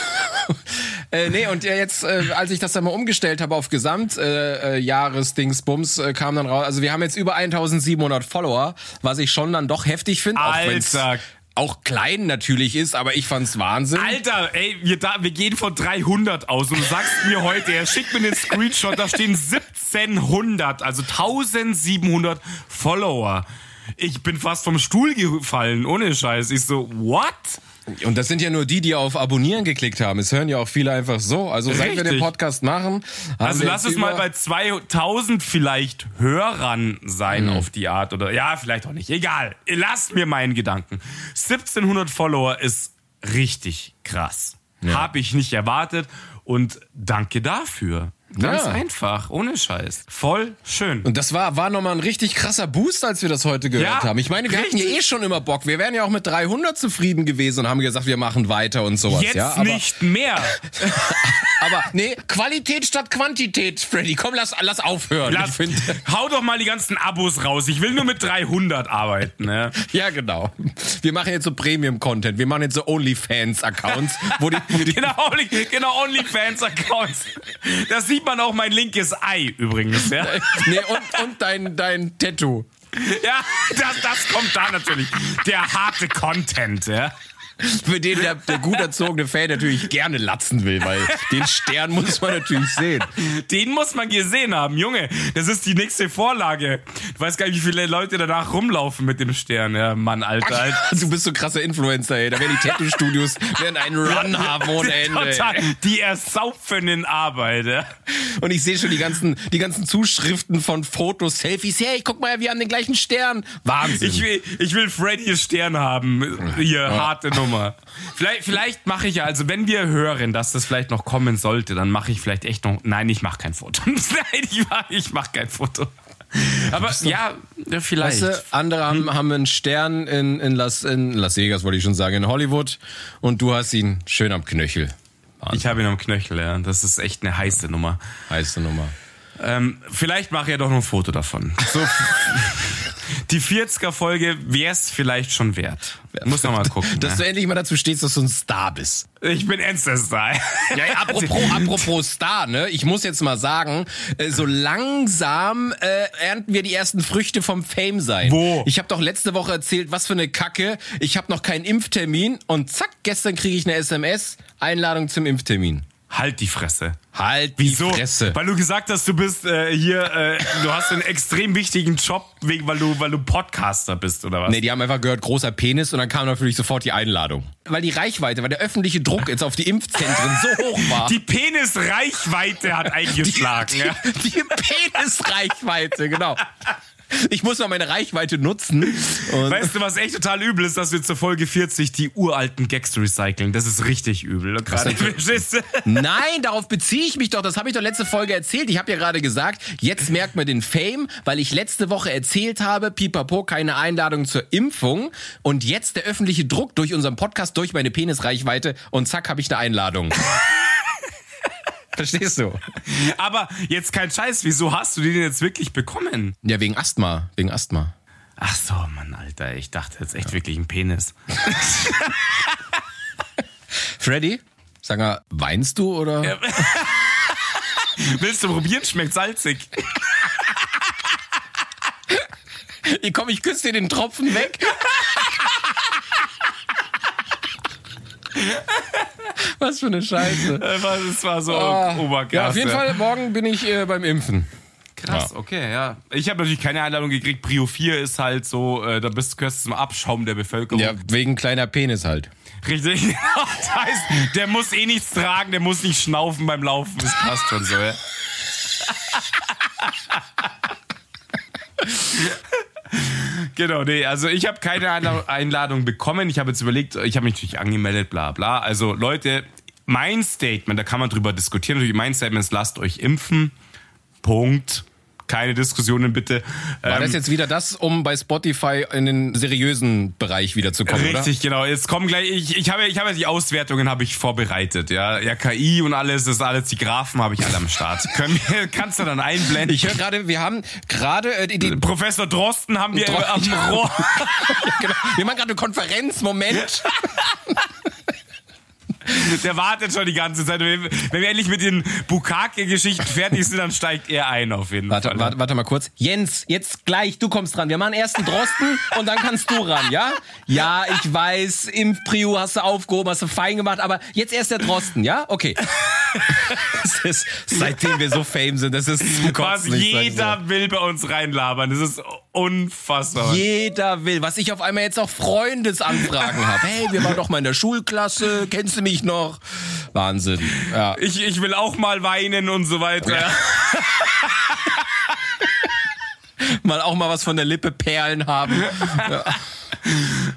A: äh, nee, und jetzt, äh, als ich das dann mal umgestellt habe auf Gesamtjahresdingsbums, äh, äh, kam dann raus, also wir haben jetzt über 1700 Follower, was ich schon dann doch heftig finde.
B: Alter,
A: auch klein natürlich ist, aber ich fand's Wahnsinn.
B: Alter, ey, wir, da, wir gehen von 300 aus und du sagst mir heute, er schickt mir den Screenshot, da stehen 1700, also 1700 Follower. Ich bin fast vom Stuhl gefallen, ohne Scheiß. Ich so, what?
A: Und das sind ja nur die, die auf Abonnieren geklickt haben. Es hören ja auch viele einfach so. Also seit wir den Podcast machen.
B: Also lass es mal bei 2000 vielleicht Hörern sein mhm. auf die Art oder ja, vielleicht auch nicht. Egal. Lasst mir meinen Gedanken. 1700 Follower ist richtig krass. Ja. Habe ich nicht erwartet und danke dafür. Ganz ja. einfach, ohne Scheiß. Voll schön.
A: Und das war, war nochmal ein richtig krasser Boost, als wir das heute gehört ja, haben. Ich meine, wir richtig. hatten ja eh schon immer Bock. Wir wären ja auch mit 300 zufrieden gewesen und haben gesagt, wir machen weiter und sowas.
B: Jetzt
A: ja,
B: aber, nicht mehr.
A: aber nee, Qualität statt Quantität, Freddy. Komm, lass, lass aufhören.
B: Lass, hau doch mal die ganzen Abos raus. Ich will nur mit 300 arbeiten. Ne?
A: Ja, genau. Wir machen jetzt so Premium-Content. Wir machen jetzt so OnlyFans-Accounts. wo die, wo die
B: genau, genau OnlyFans-Accounts. Das sieht sieht man auch mein linkes Ei übrigens. Ja?
A: nee, und, und dein, dein Tattoo.
B: Ja, das, das kommt da natürlich. Der harte Content, ja.
A: Für den der, der gut erzogene Fan natürlich gerne latzen will, weil den Stern muss man natürlich sehen.
B: Den muss man gesehen haben, Junge. Das ist die nächste Vorlage. Du weißt gar nicht, wie viele Leute danach rumlaufen mit dem Stern, ja, Mann, Alter.
A: Ach, du bist so krasser Influencer, ey. Da werden die Tattoo-Studios werden einen Run haben ohne Ende. Total.
B: Die ersaufen in Arbeit, ja.
A: Und ich sehe schon die ganzen, die ganzen Zuschriften von Fotos, Selfies. Hey, guck mal, wir haben den gleichen Stern. Wahnsinn.
B: Ich will, ich will Freddys Stern haben. Hier, ja. harte Nummer. Nummer. Vielleicht, vielleicht mache ich ja, also wenn wir hören, dass das vielleicht noch kommen sollte, dann mache ich vielleicht echt noch. Nein, ich mache kein Foto. Nein, ich mache ich mach kein Foto. Aber ja, vielleicht. Weißt
A: du, andere haben, hm? haben einen Stern in, in, Las, in Las Vegas, wollte ich schon sagen, in Hollywood. Und du hast ihn schön am Knöchel.
B: Wahnsinn. Ich habe ihn am Knöchel, ja. Das ist echt eine heiße Nummer.
A: Heiße Nummer.
B: Ähm, vielleicht mache ich ja doch noch ein Foto davon. So, die 40er-Folge wäre es vielleicht schon wert. Muss noch mal gucken.
A: Dass ne? du endlich mal dazu stehst, dass du ein Star bist.
B: Ich bin Insta-Star.
A: Ja, apropos, apropos Star, ne? Ich muss jetzt mal sagen, äh, so langsam äh, ernten wir die ersten Früchte vom Fame sein.
B: Wo?
A: Ich habe doch letzte Woche erzählt, was für eine Kacke. Ich habe noch keinen Impftermin und zack, gestern kriege ich eine SMS, Einladung zum Impftermin.
B: Halt die Fresse.
A: Halt die Wieso? Fresse.
B: Weil du gesagt hast, du bist äh, hier, äh, du hast einen extrem wichtigen Job, wegen, weil du, weil du Podcaster bist oder was?
A: Nee, die haben einfach gehört, großer Penis und dann kam natürlich sofort die Einladung. Weil die Reichweite, weil der öffentliche Druck jetzt auf die Impfzentren so hoch war.
B: Die Penisreichweite hat eingeschlagen.
A: Die, die, die Penisreichweite, genau. Ich muss mal meine Reichweite nutzen.
B: weißt du, was echt total übel ist, dass wir zur Folge 40 die uralten Gags recyceln? Das ist richtig übel. Gerade
A: Nein, darauf beziehe ich mich doch. Das habe ich doch letzte Folge erzählt. Ich habe ja gerade gesagt, jetzt merkt man den Fame, weil ich letzte Woche erzählt habe, pipapo, keine Einladung zur Impfung. Und jetzt der öffentliche Druck durch unseren Podcast, durch meine Penisreichweite und zack, habe ich eine Einladung. Verstehst du?
B: Aber jetzt kein Scheiß, wieso hast du den jetzt wirklich bekommen?
A: Ja, wegen Asthma. Wegen Asthma.
B: Ach so, Mann, Alter. Ich dachte jetzt echt ja. wirklich ein Penis.
A: Freddy, sag mal, weinst du oder? Ja.
B: Willst du probieren? Schmeckt salzig.
A: Komm, ich küsse dir den Tropfen weg. Was für eine Scheiße.
B: Es war so oh. oberkrass.
A: Ja, auf jeden Fall, morgen bin ich äh, beim Impfen.
B: Krass, ja. okay, ja. Ich habe natürlich keine Einladung gekriegt. Prio 4 ist halt so, äh, da bist du zum Abschaum der Bevölkerung. Ja,
A: wegen kleiner Penis halt.
B: Richtig. das heißt, der muss eh nichts tragen, der muss nicht schnaufen beim Laufen. Das passt schon so, ja. Genau, nee, also ich habe keine Einladung bekommen. Ich habe jetzt überlegt, ich habe mich natürlich angemeldet, bla bla. Also Leute, mein Statement, da kann man drüber diskutieren. Natürlich, mein Statement ist, lasst euch impfen. Punkt. Keine Diskussionen bitte.
A: War
B: Ähm,
A: das jetzt wieder das, um bei Spotify in den seriösen Bereich wiederzukommen,
B: Richtig, genau. Jetzt kommen gleich, ich, ich habe, ich habe die Auswertungen habe ich vorbereitet, ja. Ja, KI und alles, das ist alles, die Graphen habe ich alle am Start. Können wir, kannst du dann einblenden?
A: oder? Ich höre gerade, wir haben gerade äh, die, die
B: Professor Drosten haben wir
A: Dro-
B: am Rohr.
A: genau, wir machen gerade eine Konferenz, Moment.
B: Der wartet schon die ganze Zeit. Wenn wir endlich mit den Bukake-Geschichten fertig sind, dann steigt er ein auf jeden
A: Warte,
B: Fall.
A: warte, warte mal kurz. Jens, jetzt gleich, du kommst dran. Wir machen erst einen Drosten und dann kannst du ran, ja? Ja, ich weiß, Impfprio hast du aufgehoben, hast du fein gemacht, aber jetzt erst der Drosten, ja? Okay. Das ist, seitdem wir so fame sind, das ist zum
B: Was jeder will bei uns reinlabern. Das ist unfassbar.
A: Jeder will, was ich auf einmal jetzt auch Freundesanfragen habe. Hey, wir waren doch mal in der Schulklasse, kennst du mich noch? Wahnsinn. Ja.
B: Ich, ich will auch mal weinen und so weiter.
A: Mal auch mal was von der Lippe Perlen haben.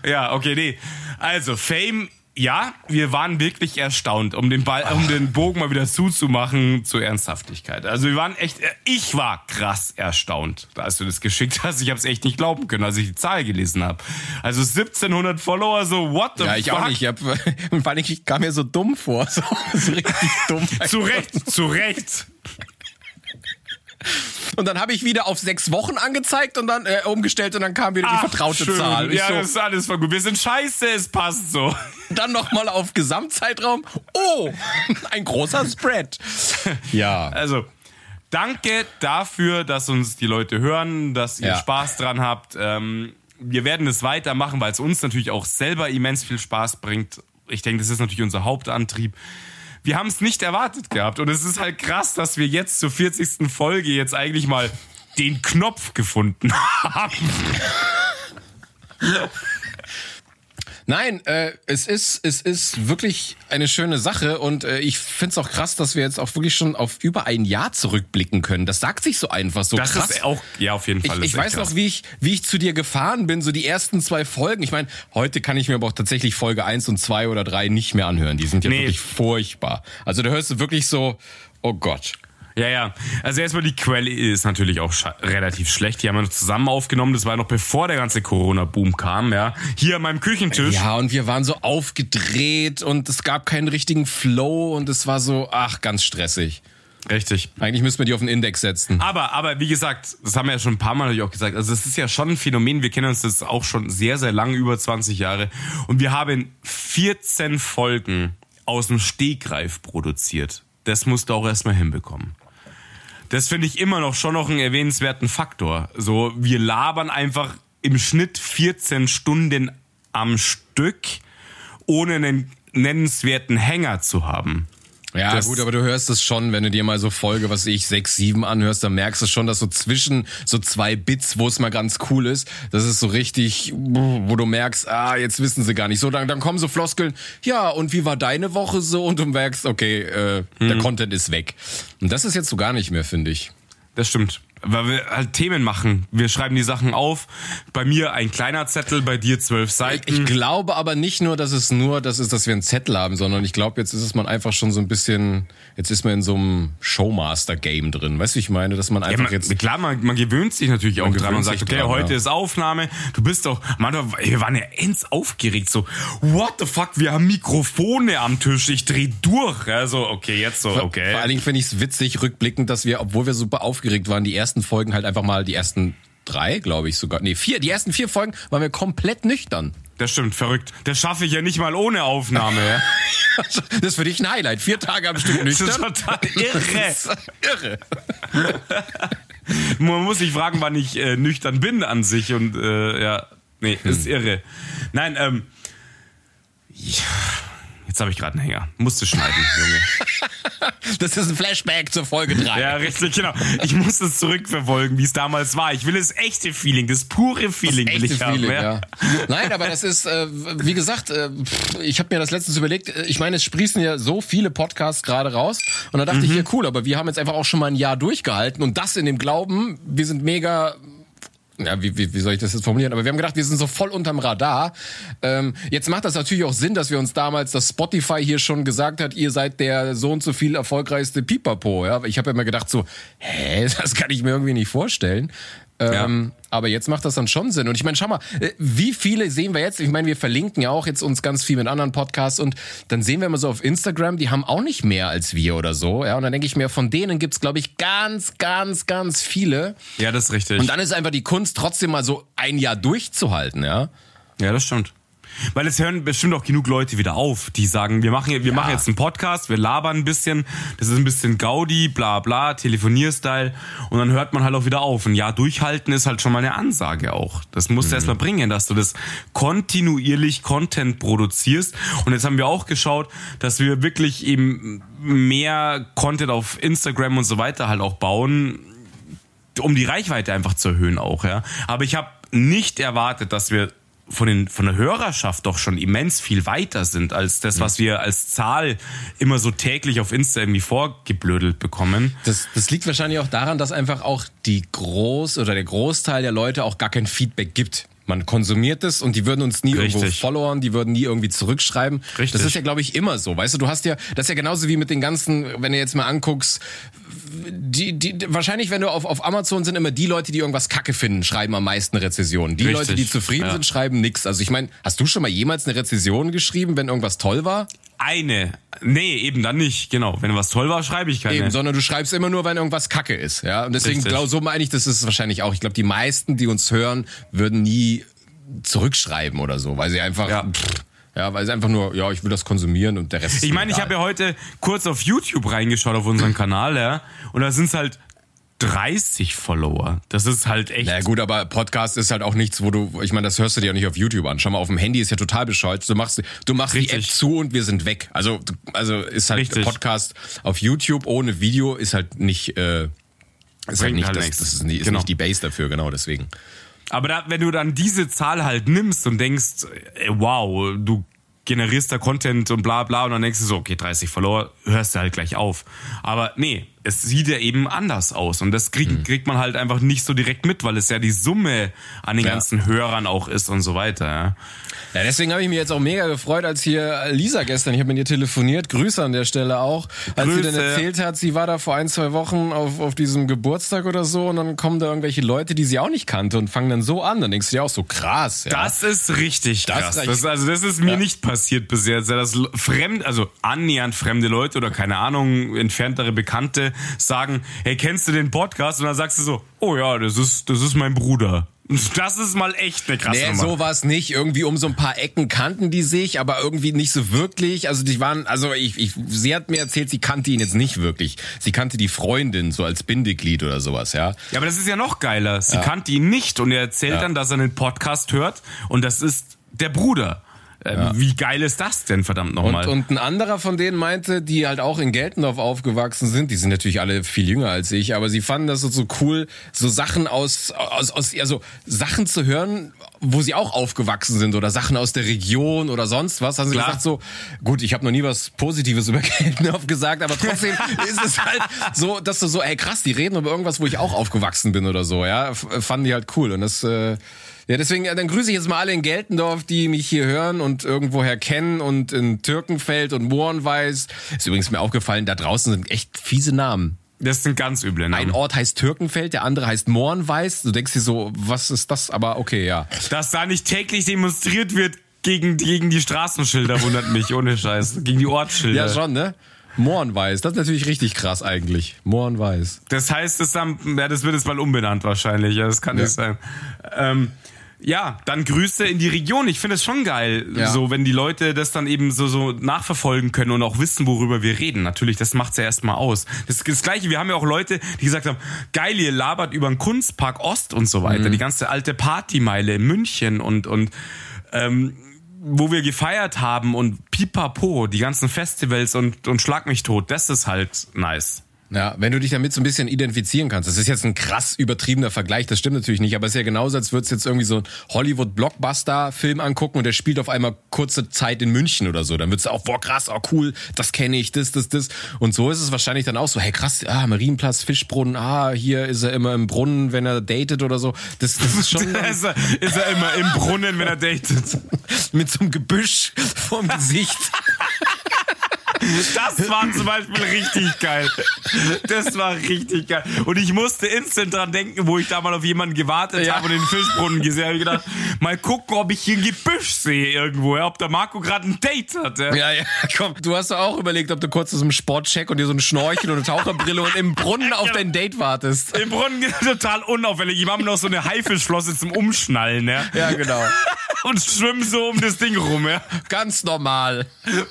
B: Ja, okay, nee. Also, Fame, ja, wir waren wirklich erstaunt, um den Ball, um den Bogen mal wieder zuzumachen zur Ernsthaftigkeit. Also wir waren echt, ich war krass erstaunt, als du das geschickt hast. Ich habe es echt nicht glauben können, als ich die Zahl gelesen habe. Also 1700 Follower, so what the
A: Ja, ich
B: fuck?
A: auch nicht. Ich hab, vor allem, ich kam mir so dumm vor. So, so richtig dumm.
B: Zu Recht, zu Recht.
A: Und dann habe ich wieder auf sechs Wochen angezeigt und dann äh, umgestellt und dann kam wieder die
B: Ach,
A: vertraute
B: schön.
A: Zahl. Ich
B: Ja,
A: so,
B: das ist alles voll gut. Wir sind scheiße, es passt so.
A: dann nochmal auf Gesamtzeitraum. Oh, ein großer Spread. Ja.
B: Also, danke dafür, dass uns die Leute hören, dass ihr
A: Ja.
B: Spaß dran habt. Ähm, wir werden es weitermachen, weil es uns natürlich auch selber immens viel Spaß bringt. Ich denke, das ist natürlich unser Hauptantrieb. Wir haben es nicht erwartet gehabt und es ist halt krass, dass wir jetzt zur 40. Folge jetzt eigentlich mal den Knopf gefunden haben.
A: Nein, äh, es ist es ist wirklich eine schöne Sache und äh, ich find's auch krass, dass wir jetzt auch wirklich schon auf über ein Jahr zurückblicken können. Das sagt sich so einfach so
B: Das
A: krass.
B: ist auch, ja, auf jeden
A: Ich,
B: Fall. das
A: ich
B: echt
A: weiß
B: krass.
A: noch, wie ich, wie ich zu dir gefahren bin, so die ersten zwei Folgen. Ich meine, heute kann ich mir aber auch tatsächlich Folge eins und zwei oder drei nicht mehr anhören. Die sind ja
B: Nee.
A: wirklich furchtbar. Also da hörst du wirklich so, oh Gott.
B: Ja, ja. Also erstmal die Quelle ist natürlich auch scha- relativ schlecht. Die haben wir noch zusammen aufgenommen. Das war noch bevor der ganze Corona-Boom kam, ja. Hier an meinem Küchentisch.
A: Ja, und wir waren so aufgedreht und es gab keinen richtigen Flow und es war so, ach, ganz stressig.
B: Richtig.
A: Eigentlich müssten wir die auf den Index setzen.
B: Aber, aber wie gesagt, das haben wir ja schon ein paar Mal natürlich auch gesagt. Also das ist ja schon ein Phänomen. Wir kennen uns das auch schon sehr, sehr lang, über 20 Jahre. Und wir haben 14 Folgen aus dem Stegreif produziert. Das musst du auch erstmal hinbekommen. Das finde ich immer noch schon noch einen erwähnenswerten Faktor. So, wir labern einfach im Schnitt 14 Stunden am Stück, ohne einen nennenswerten Hänger zu haben.
A: Ja,
B: Das-
A: gut, aber du hörst es schon, wenn du dir mal so Folge, was ich, sechs, sieben anhörst, dann merkst du schon, dass so zwischen so zwei Bits, wo es mal ganz cool ist, das ist so richtig, wo du merkst, ah, jetzt wissen sie gar nicht. So, dann, dann kommen so Floskeln, ja, und wie war deine Woche so? Und du merkst, okay, äh, der Content ist weg. Und das ist jetzt so gar nicht mehr, finde ich.
B: Das stimmt. Weil wir halt Themen machen. Wir schreiben die Sachen auf. Bei mir ein kleiner Zettel, bei dir zwölf Seiten.
A: Ich glaube aber nicht nur, dass es nur das ist, dass wir einen Zettel haben, sondern ich glaube, jetzt ist es man einfach schon so ein bisschen, jetzt ist man in so einem Showmaster-Game drin. Weißt du, ich meine, dass man
B: ja,
A: einfach
B: man,
A: jetzt.
B: klar, man, man gewöhnt sich natürlich auch dran und sagt, okay,
A: dran,
B: heute
A: ja.
B: ist Aufnahme. Du bist doch, man, wir waren ja ends aufgeregt. So, what the fuck, wir haben Mikrofone am Tisch. Ich dreh durch. Also, okay, jetzt so, okay.
A: Vor allen Dingen finde ich es witzig, rückblickend, dass wir, obwohl wir super aufgeregt waren, die ersten Folgen halt einfach mal, die ersten drei, glaube ich sogar, nee, vier, die ersten vier Folgen waren wir komplett nüchtern.
B: Das stimmt, verrückt. Das schaffe ich ja nicht mal ohne Aufnahme. Ja.
A: Das ist für dich ein Highlight. Vier Tage am Stück
B: Das ist
A: nüchtern.
B: total irre.
A: Irre.
B: Man muss sich fragen, wann ich äh, nüchtern bin an sich und äh, ja, nee,
A: Hm.
B: ist irre. Nein, ähm, ja, jetzt habe ich gerade einen Hänger. Musste schneiden, Junge.
A: Das ist ein Flashback zur Folge drei.
B: Ja, richtig, genau. Ich muss es zurückverfolgen, wie es damals war. Ich will das echte Feeling, das pure Feeling will
A: Echte
B: ich haben.
A: Feeling,
B: ja.
A: ja. Nein, aber das ist, äh, wie gesagt, äh, ich habe mir das letztens überlegt, äh, ich meine, es sprießen ja so viele Podcasts gerade raus und da dachte ich, ja
B: Mhm.
A: cool, aber wir haben jetzt einfach auch schon mal ein Jahr durchgehalten und das in dem Glauben, wir sind mega ja, wie, wie, wie soll ich das jetzt formulieren? Aber wir haben gedacht, wir sind so voll unterm Radar. Ähm, jetzt macht das natürlich auch Sinn, dass wir uns damals, dass Spotify hier schon gesagt hat, ihr seid der so und so viel erfolgreichste Pipapo. Ja, ich habe ja immer gedacht so, hä, das kann ich mir irgendwie nicht vorstellen. Ähm, ja. Aber jetzt macht das dann schon Sinn. Und ich meine, schau mal, äh, wie viele sehen wir jetzt? Ich meine, wir verlinken ja auch jetzt uns ganz viel mit anderen Podcasts und dann sehen wir mal so auf Instagram, die haben auch nicht mehr als wir oder so. Ja, und dann denke ich mir, von denen gibt's glaube ich, ganz, ganz, ganz viele.
B: Ja, das ist richtig.
A: Und dann ist einfach die Kunst, trotzdem mal so ein Jahr durchzuhalten, ja.
B: Ja, das stimmt. Weil es hören bestimmt auch genug Leute wieder auf, die sagen, wir machen, wir ja. machen jetzt einen Podcast, wir labern ein bisschen, das ist ein bisschen Gaudi, bla bla, Telefonierstyle und dann hört man halt auch wieder auf. Ein Jahr durchhalten ist halt schon mal eine Ansage auch. Das musst du mhm. erstmal bringen, dass du das kontinuierlich Content produzierst. Und jetzt haben wir auch geschaut, dass wir wirklich eben mehr Content auf Instagram und so weiter halt auch bauen, um die Reichweite einfach zu erhöhen auch, ja. Aber ich habe nicht erwartet, dass wir von, den, von der Hörerschaft doch schon immens viel weiter sind als das, was wir als Zahl immer so täglich auf Insta irgendwie vorgeblödelt bekommen.
A: Das, das liegt wahrscheinlich auch daran, dass einfach auch die Groß- oder der Großteil der Leute auch gar kein Feedback gibt. Man konsumiert es und die würden uns nie Richtig. irgendwo followern, die würden nie irgendwie zurückschreiben. Richtig. Das ist ja, glaube ich, immer so. Weißt du, du hast ja, das ist ja genauso wie mit den ganzen, wenn du jetzt mal anguckst, die, die, wahrscheinlich, wenn du auf, auf Amazon sind immer die Leute, die irgendwas Kacke finden, schreiben am meisten Rezessionen. Die Richtig. Leute, die zufrieden ja. sind, schreiben nix. Also ich meine, hast du schon mal jemals eine Rezession geschrieben, wenn irgendwas toll war?
B: Eine. Nee, eben dann nicht. Genau. Wenn was toll war, schreibe ich keine. Eben,
A: sondern du schreibst immer nur, wenn irgendwas Kacke ist. Ja. Und deswegen glaube so meine ich, das ist wahrscheinlich auch. Ich glaube, die meisten, die uns hören, würden nie zurückschreiben oder so, weil sie einfach. Ja. Pff, ja, weil es einfach nur, ja, ich will das konsumieren und der Rest ist
B: Ich meine, ich habe ja heute kurz auf YouTube reingeschaut auf unseren Kanal, ja, und da sind es halt 30 Follower. Das ist halt echt.
A: Na gut, aber Podcast ist halt auch nichts, wo du, ich meine, das hörst du dir ja nicht auf YouTube an. Schau mal, auf dem Handy ist ja total bescheuert. Du machst, du machst die App zu und wir sind weg. Also, also ist halt Richtig. Podcast auf YouTube ohne Video ist halt nicht, äh, ist halt nicht, halt das, das, ist, nicht, ist genau. nicht die Base dafür, genau deswegen.
B: Aber da, wenn du dann diese Zahl halt nimmst und denkst, ey, wow, du generierst da Content und bla bla und dann denkst du so, okay, 30 Follower, hörst du halt gleich auf. Aber nee, es sieht ja eben anders aus und das kriegt, mhm. kriegt man halt einfach nicht so direkt mit, weil es ja die Summe an den ja. ganzen Hörern auch ist und so weiter. Ja.
A: Ja, deswegen habe ich mich jetzt auch mega gefreut, als hier Lisa gestern, ich habe mit ihr telefoniert, Grüße an der Stelle auch, als Grüße. sie dann erzählt hat, sie war da vor ein, zwei Wochen auf, auf diesem Geburtstag oder so und dann kommen da irgendwelche Leute, die sie auch nicht kannte und fangen dann so an. Dann denkst du dir auch so krass.
B: Ja. Das ist richtig das krass. Das, also das ist mir ja. nicht passiert bisher. Das fremd, also annähernd fremde Leute oder keine Ahnung, entferntere Bekannte sagen, hey, kennst du den Podcast? Und dann sagst du so, oh ja, das ist, das ist mein Bruder. Das ist mal echt eine krasse
A: nee, Nummer. so war es nicht. Irgendwie um so ein paar Ecken kannten die sich, aber irgendwie nicht so wirklich. Also die waren, also ich, ich, sie hat mir erzählt, sie kannte ihn jetzt nicht wirklich. Sie kannte die Freundin so als Bindeglied oder sowas, ja.
B: Ja, aber das ist ja noch geiler. Sie ja. kannte ihn nicht und er erzählt ja. dann, dass er einen Podcast hört und das ist der Bruder. Äh, ja. Wie geil ist das denn, verdammt nochmal?
A: Und, und ein anderer von denen meinte, die halt auch in Geltendorf aufgewachsen sind, die sind natürlich alle viel jünger als ich, aber sie fanden das so, so cool, so Sachen aus, aus, aus, also Sachen zu hören, wo sie auch aufgewachsen sind oder Sachen aus der Region oder sonst was. Haben sie Klar. gesagt so, gut, ich habe noch nie was Positives über Geltendorf gesagt, aber trotzdem ist es halt so, dass du so, ey krass, die reden über irgendwas, wo ich auch aufgewachsen bin oder so, ja, fanden die halt cool und das äh, ja, deswegen, dann grüße ich jetzt mal alle in Geltendorf, die mich hier hören und irgendwoher kennen und in Türkenfeld und Mohrenweiß. Ist übrigens mir aufgefallen, da draußen sind echt fiese Namen.
B: Das sind ganz üble Namen.
A: Ein Ort heißt Türkenfeld, der andere heißt Mohrenweiß. Du denkst dir so, was ist das? Aber okay, ja.
B: Dass da nicht täglich demonstriert wird gegen, gegen die Straßenschilder, wundert mich, ohne Scheiß. Gegen die Ortsschilder.
A: Ja, schon, ne? Mohrenweiß, das ist natürlich richtig krass eigentlich. Mohrenweiß.
B: Das heißt, das, ja, das wird jetzt mal umbenannt wahrscheinlich. Ja, das kann ja. nicht sein. Ähm, ja, dann Grüße in die Region. Ich finde es schon geil, ja. so wenn die Leute das dann eben so so nachverfolgen können und auch wissen, worüber wir reden. Natürlich, das macht's ja erstmal aus. Das ist das gleiche, wir haben ja auch Leute, die gesagt haben, geil, ihr labert über den Kunstpark Ost und so weiter, mhm. die ganze alte Partymeile in München und und ähm, wo wir gefeiert haben und pipapo, die ganzen Festivals und und schlag mich tot, das ist halt nice.
A: Ja, wenn du dich damit so ein bisschen identifizieren kannst. Das ist jetzt ein krass übertriebener Vergleich, das stimmt natürlich nicht, aber es ist ja genauso, als würdest du jetzt irgendwie so einen Hollywood-Blockbuster-Film angucken und der spielt auf einmal kurze Zeit in München oder so. Dann würdest du auch, boah, krass, oh cool, das kenne ich, das, das, das. Und so ist es wahrscheinlich dann auch so, hey krass, ah, Marienplatz, Fischbrunnen, ah, hier ist er immer im Brunnen, wenn er datet oder so. Das, das ist schon.
B: ist, er, ist er immer im Brunnen, wenn er datet.
A: Mit so einem Gebüsch vorm Gesicht.
B: Das war zum Beispiel richtig geil. Das war richtig geil. Und ich musste instant dran denken, wo ich da mal auf jemanden gewartet
A: Ja.
B: habe und den Fischbrunnen gesehen habe. Ich gedacht, mal gucken, ob ich hier ein Gebüsch sehe irgendwo, ja, ob der Marco gerade ein Date hat. Ja.
A: Ja, komm. Du hast doch auch überlegt, ob du kurz aus dem Sportcheck und dir so einen Schnorchel und eine Taucherbrille und im Brunnen auf dein Date wartest.
B: Im Brunnen total unauffällig. Ich mache mir noch so eine Haifischflosse zum Umschnallen, ja.
A: Ja, genau.
B: Und schwimm so um das Ding rum, ja.
A: Ganz normal.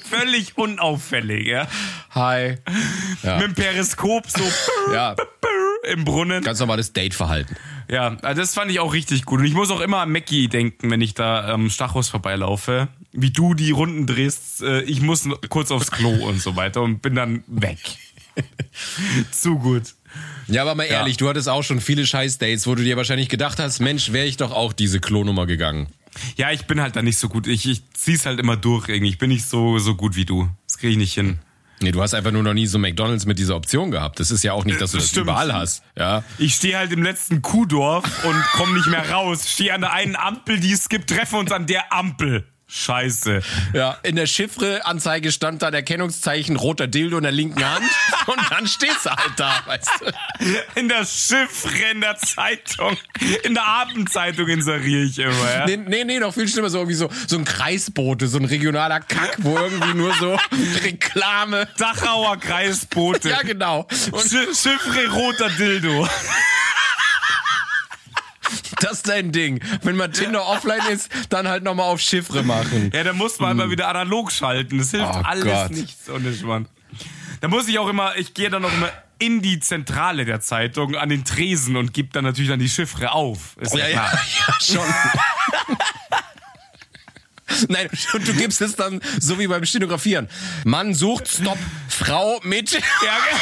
B: Völlig unauffällig, ja.
A: Hi. Ja.
B: Mit dem Periskop so
A: Ja,
B: im Brunnen.
A: ganz normales Dateverhalten.
B: Ja, also das fand ich auch richtig gut. Und ich muss auch immer an Mackie denken, wenn ich da am Stachus vorbeilaufe. Wie du die Runden drehst, äh, ich muss kurz aufs Klo und so weiter und bin dann weg. Zu gut.
A: Ja, aber mal ehrlich, du hattest auch schon viele Scheiß-Dates, wo du dir wahrscheinlich gedacht hast, Mensch, wäre ich doch auch diese Klonummer gegangen.
B: Ja, ich bin halt da nicht so gut. Ich, ich zieh's halt immer durch irgendwie. Ich bin nicht so, so gut wie du. Das kriege ich nicht hin.
A: Nee, du hast einfach nur noch nie so McDonalds mit dieser Option gehabt. Das ist ja auch nicht, dass du
B: Das
A: das,
B: stimmt.
A: überall hast. Ja.
B: Ich stehe halt im letzten Kuhdorf und komme nicht mehr raus. Stehe an der einen Ampel, die es gibt, treffen uns an der Ampel. Scheiße.
A: Ja, in der Chiffre-Anzeige stand dann Erkennungszeichen roter Dildo in der linken Hand und dann stehst du halt da, weißt du.
B: In der Chiffre, in der Zeitung, in der Abendzeitung inseriere ich immer, ja.
A: Nee, nee, nee, noch viel schlimmer, so irgendwie so, so ein Kreisbote, so ein regionaler Kack, wo irgendwie nur so Reklame.
B: Dachauer Kreisboote.
A: Ja, genau. Und
B: Chiffre roter Dildo.
A: das ist dein Ding. Wenn mal Tinder offline ist, dann halt nochmal auf Chiffre machen.
B: Ja, da muss man immer wieder analog schalten. Das hilft
A: Oh
B: alles
A: Gott.
B: nichts, ohne Schwann. Da muss ich auch immer, ich gehe dann auch immer in die Zentrale der Zeitung, an den Tresen und gebe dann natürlich dann die Chiffre auf. Ist ja,
A: Ja,
B: klar.
A: ja, ja, schon. Nein, und du gibst es dann so wie beim Stenografieren. Mann sucht Stop, Frau mit.
B: Ja, ge-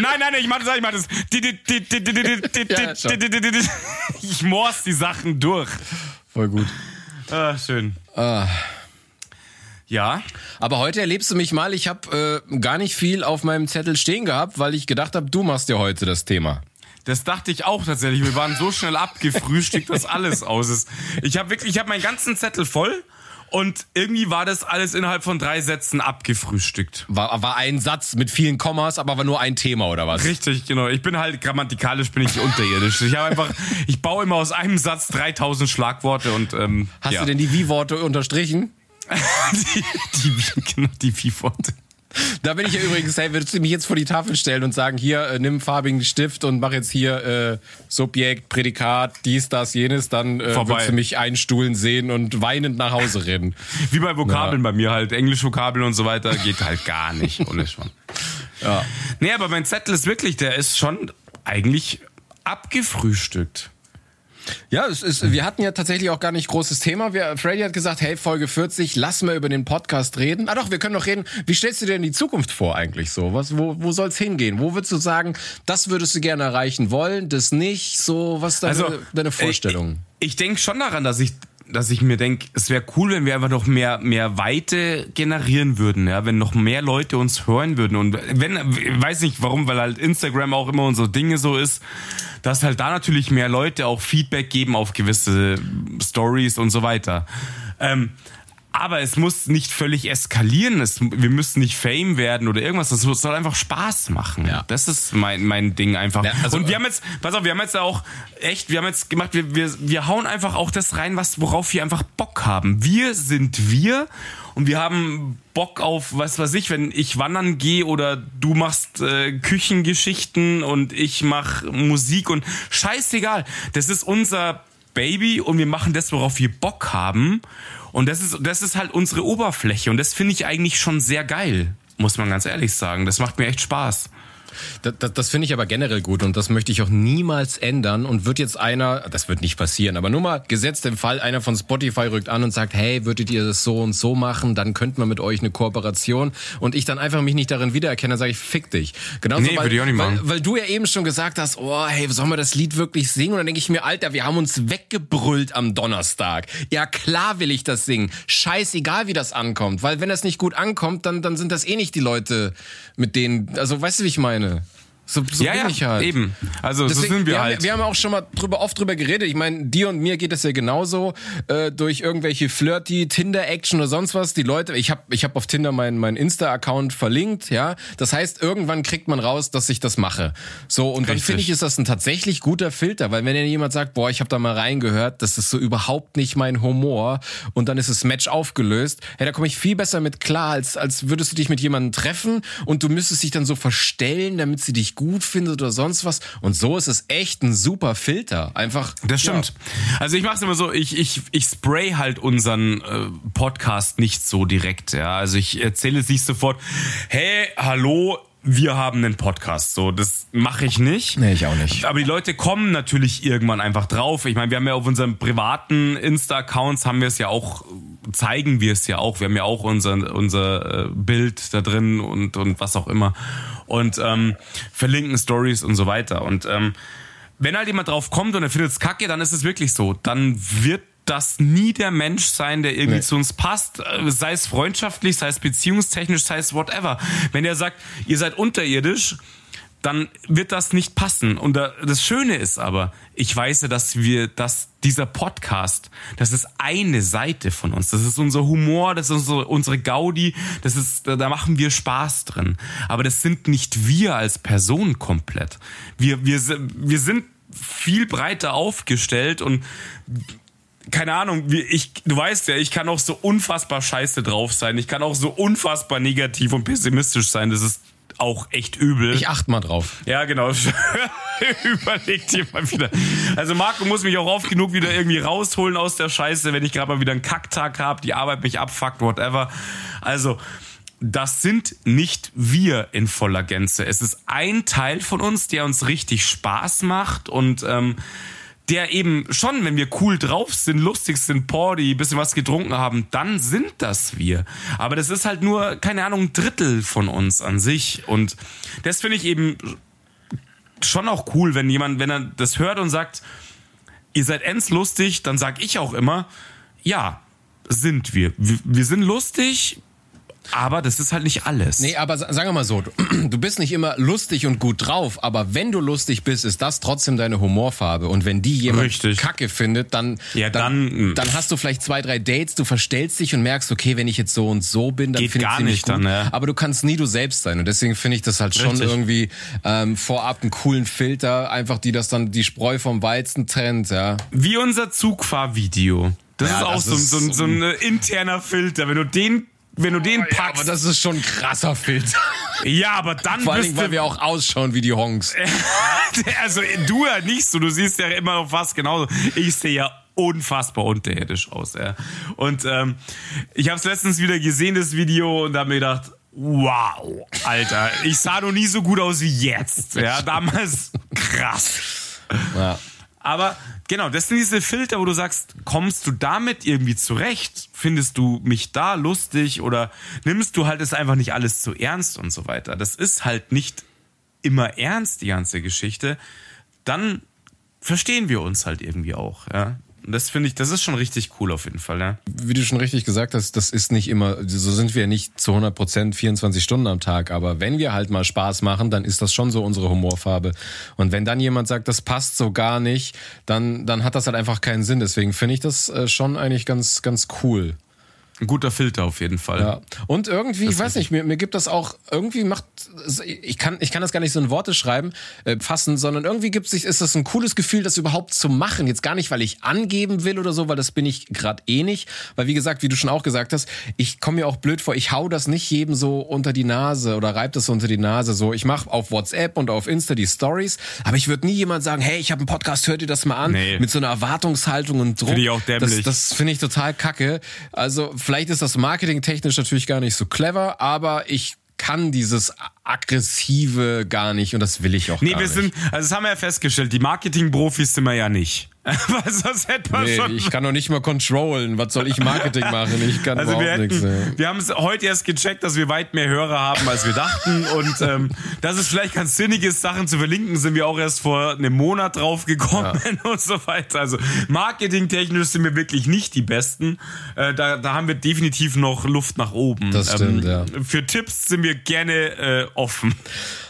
B: Nein, nein, nein, ich mach das, ich mach das. Ich morse die Sachen durch.
A: Voll gut.
B: Ah, schön. Ja.
A: Aber heute erlebst du mich mal, ich habe äh, gar nicht viel auf meinem Zettel stehen gehabt, weil ich gedacht habe, du machst ja heute das Thema.
B: Das dachte ich auch tatsächlich. Wir waren so schnell abgefrühstückt, dass alles aus ist. Ich habe wirklich, ich habe meinen ganzen Zettel voll und irgendwie war das alles innerhalb von drei Sätzen abgefrühstückt.
A: War, war ein Satz mit vielen Kommas, aber war nur ein Thema oder was?
B: Richtig, genau. Ich bin halt grammatikalisch bin ich unterirdisch. Ich habe einfach, ich baue immer aus einem Satz 3000 Schlagworte und ähm,
A: Hast
B: ja.
A: du denn die Wie-Worte unterstrichen?
B: die, die, genau, die Wie-Worte.
A: Da bin ich ja übrigens, hey, würdest du mich jetzt vor die Tafel stellen und sagen, hier, äh, nimm farbigen Stift und mach jetzt hier äh, Subjekt, Prädikat, dies, das, jenes, dann äh,
B: Vorbei.
A: würdest du mich einstuhlen sehen und weinend nach Hause rennen.
B: Wie bei Vokabeln bei mir halt. Englisch-Vokabeln und so weiter geht halt gar nicht. Ohne Schwann.
A: Ja.
B: Nee, aber mein Zettel ist wirklich, der ist schon eigentlich abgefrühstückt.
A: Ja, es ist, wir hatten ja tatsächlich auch gar nicht großes Thema. Wir, Freddy hat gesagt, hey, Folge 40, lass mal über den Podcast reden. Ah doch, wir können noch reden. Wie stellst du dir denn die Zukunft vor eigentlich so? Was, wo, wo soll's hingehen? Wo würdest du sagen, das würdest du gerne erreichen wollen, das nicht? So, was ist deine, deine Vorstellung?
B: Ich, ich denke schon daran, dass ich dass ich mir denke, es wäre cool, wenn wir einfach noch mehr, mehr Weite generieren würden, ja, wenn noch mehr Leute uns hören würden. Und wenn, weiß nicht warum, weil halt Instagram auch immer unsere Dinge so ist, dass halt da natürlich mehr Leute auch Feedback geben auf gewisse Stories und so weiter. Ähm, aber es muss nicht völlig eskalieren. Es, wir müssen nicht Fame werden oder irgendwas. Es soll einfach Spaß machen.
A: Ja.
B: Das ist mein, mein Ding einfach.
A: Ja, also-
B: und wir haben jetzt, pass auf, wir haben jetzt auch echt, wir haben jetzt gemacht, wir, wir, wir hauen einfach auch das rein, was, worauf wir einfach Bock haben. Wir sind wir und wir haben Bock auf, was weiß ich, wenn ich wandern gehe oder du machst äh, Küchengeschichten und ich mach Musik und scheißegal. Das ist unser Baby und wir machen das, worauf wir Bock haben. Und das ist, das ist halt unsere Oberfläche und das finde ich eigentlich schon sehr geil, muss man ganz ehrlich sagen. Das macht mir echt Spaß.
A: Das, das, das finde ich aber generell gut und das möchte ich auch niemals ändern. Und wird jetzt einer, das wird nicht passieren, aber nur mal gesetzt im Fall, einer von Spotify rückt an und sagt, hey, würdet ihr das so und so machen, dann könnten wir mit euch eine Kooperation und ich dann einfach mich nicht darin wiedererkenne, dann sage ich, fick dich. Genauso,
B: Nee,
A: weil,
B: würde ich auch nicht machen.
A: Weil, weil du ja eben schon gesagt hast, oh, hey, sollen wir das Lied wirklich singen? Und dann denke ich mir, Alter, wir haben uns weggebrüllt am Donnerstag. Ja, klar will ich das singen. Scheißegal, wie das ankommt. Weil wenn das nicht gut ankommt, dann, dann sind das eh nicht die Leute, mit denen, also weißt du, wie ich meine? Yeah. So, so
B: ja,
A: bin
B: ja,
A: ich halt.
B: eben. Also
A: Deswegen,
B: so sind wir,
A: wir
B: halt.
A: Haben, wir haben auch schon mal drüber, oft drüber geredet. Ich meine, dir und mir geht es ja genauso äh, durch irgendwelche flirty Tinder-Action oder sonst was. Die Leute, ich habe ich hab auf Tinder meinen mein Insta-Account verlinkt, ja. Das heißt, irgendwann kriegt man raus, dass ich das mache. So, und dann
B: Richtig.
A: finde ich, ist das ein tatsächlich guter Filter, weil wenn ja jemand sagt, boah, ich habe da mal reingehört, das ist so überhaupt nicht mein Humor und dann ist das Match aufgelöst, hey, da komme ich viel besser mit klar, als, als würdest du dich mit jemandem treffen und du müsstest dich dann so verstellen, damit sie dich gut findet oder sonst was. Und so ist es echt ein super Filter. Einfach.
B: Das stimmt. Also ich mache es immer so, ich, ich, ich spray halt unseren äh, Podcast nicht so direkt. Ja, Also ich erzähle es nicht sofort, hey, hallo, wir haben einen Podcast. So, das mache ich nicht.
A: Nee, ich auch nicht.
B: Aber die Leute kommen natürlich irgendwann einfach drauf. Ich meine, wir haben ja auf unseren privaten Insta-Accounts haben wir es ja auch, zeigen wir es ja auch. Wir haben ja auch unser, unser äh, Bild da drin und, und was auch immer. Und ähm, verlinken Stories und so weiter. Und ähm, wenn halt jemand drauf kommt und er findet es kacke, dann ist es wirklich so. Dann wird das nie der Mensch sein, der irgendwie
A: Nee.
B: zu uns passt, äh, sei es freundschaftlich, sei es beziehungstechnisch, sei es whatever. Wenn er sagt, ihr seid unterirdisch, dann wird das nicht passen. Und da- das Schöne ist aber, ich weiß ja, dass wir, dass dieser Podcast, das ist eine Seite von uns. Das ist unser Humor, das ist unsere, unsere Gaudi, das ist, da machen wir Spaß drin. Aber das sind nicht wir als Person komplett. Wir, wir, wir sind viel breiter aufgestellt und keine Ahnung, wie ich, du weißt ja, ich kann auch so unfassbar scheiße drauf sein. Ich kann auch so unfassbar negativ und pessimistisch sein. Das ist auch echt übel.
A: Ich achte mal drauf.
B: Ja, genau. Überleg dir mal wieder. Also Marco muss mich auch oft genug wieder irgendwie rausholen aus der Scheiße, wenn ich gerade mal wieder einen Kacktag habe, die Arbeit mich abfuckt, whatever. Also, das sind nicht wir in voller Gänze. Es ist ein Teil von uns, der uns richtig Spaß macht und ähm, der eben schon, wenn wir cool drauf sind, lustig sind, Party, bisschen was getrunken haben, dann sind das wir. Aber das ist halt nur, keine Ahnung, ein Drittel von uns an sich. Und das finde ich eben schon auch cool, wenn jemand, wenn er das hört und sagt, ihr seid ends lustig, dann sag ich auch immer, ja, sind wir. Wir, wir sind lustig, aber das ist halt nicht alles.
A: Nee, aber sa- sagen wir mal so, du, bist nicht immer lustig und gut drauf, aber wenn du lustig bist, ist das trotzdem deine Humorfarbe. Und wenn die jemand
B: Richtig.
A: kacke findet, dann,
B: Ja, dann, mm.
A: dann hast du vielleicht zwei, drei Dates, du verstellst dich und merkst, okay, wenn ich jetzt so und so bin, dann finde ich
B: gar
A: sie nicht gut.
B: dann, ja.
A: Aber du kannst nie du selbst sein. Und deswegen finde ich das halt schon
B: Richtig.
A: irgendwie ähm, vorab einen coolen Filter, einfach die das dann die Spreu vom Weizen trennt, ja.
B: Wie unser Zugfahrvideo. Das
A: Ja,
B: ist auch
A: das
B: so,
A: ist
B: so, so ein äh, interner Filter. Wenn du den, wenn du den
A: Ja,
B: packst.
A: aber das ist schon ein krasser Filter.
B: Ja, aber dann
A: Vor Dingen, weil
B: du,
A: wir auch ausschauen wie die Honks.
B: also du ja nicht so, du siehst ja immer noch fast genauso. Ich sehe ja unfassbar unterirdisch aus, ja. Und ähm, ich habe es letztens wieder gesehen, das Video, und habe mir gedacht, wow, Alter, ich sah noch nie so gut aus wie jetzt. Ja, damals krass.
A: Ja.
B: Aber genau, das sind diese Filter, wo du sagst, kommst du damit irgendwie zurecht? Findest du mich da lustig oder nimmst du halt es einfach nicht alles zu ernst und so weiter? Das ist halt nicht immer ernst, die ganze Geschichte. Dann verstehen wir uns halt irgendwie auch, ja. Das finde ich, das ist schon richtig cool auf jeden Fall, ja.
A: wie du schon richtig gesagt hast, das ist nicht immer, so sind wir nicht zu 100 Prozent 24 Stunden am Tag, aber wenn wir halt mal Spaß machen, dann ist das schon so unsere Humorfarbe. Und wenn dann jemand sagt, das passt so gar nicht, dann, dann hat das halt einfach keinen Sinn. Deswegen finde ich das äh, schon eigentlich ganz, ganz cool.
B: Ein guter Filter auf jeden Fall.
A: Ja. Und irgendwie, ich weiß nicht, mir, mir gibt das auch, irgendwie macht, ich kann, ich kann das gar nicht so in Worte schreiben, äh, fassen, sondern irgendwie gibt sich, ist das ein cooles Gefühl, das überhaupt zu machen. Jetzt gar nicht, weil ich angeben will oder so, weil das bin ich gerade eh nicht. Weil wie gesagt, wie du schon auch gesagt hast, ich komme mir auch blöd vor, ich hau das nicht jedem so unter die Nase oder reib das so unter die Nase. So, ich mache auf WhatsApp und auf Insta die Stories, aber ich würde nie jemand sagen, hey, ich habe einen Podcast, hört ihr das mal an?
B: Nee.
A: Mit so einer Erwartungshaltung und Druck.
B: Finde ich auch dämlich.
A: Das, das finde ich total kacke. Also vielleicht ist das marketingtechnisch natürlich gar nicht so clever, aber ich kann dieses aggressive gar nicht und das will ich auch
B: Nee,
A: gar
B: wir
A: nicht.
B: sind, also das haben wir ja festgestellt, die Marketing-Profis sind wir ja nicht. Weil sonst hätten wir
A: Nee,
B: schon.
A: ich kann doch nicht mal controllen. Was soll ich Marketing machen? Ich kann
B: Also wir,
A: überhaupt nichts.
B: hätten,
A: ja.
B: wir haben es heute erst gecheckt, dass wir weit mehr Hörer haben, als wir dachten. Und ähm, dass es vielleicht ganz sinnig ist, Sachen zu verlinken, sind wir auch erst vor einem Monat drauf gekommen und so weiter. Also marketingtechnisch sind wir wirklich nicht die Besten. Äh, da, da haben wir definitiv noch Luft nach oben. Ähm,
A: Das stimmt, ja.
B: Für Tipps sind wir gerne äh, offen.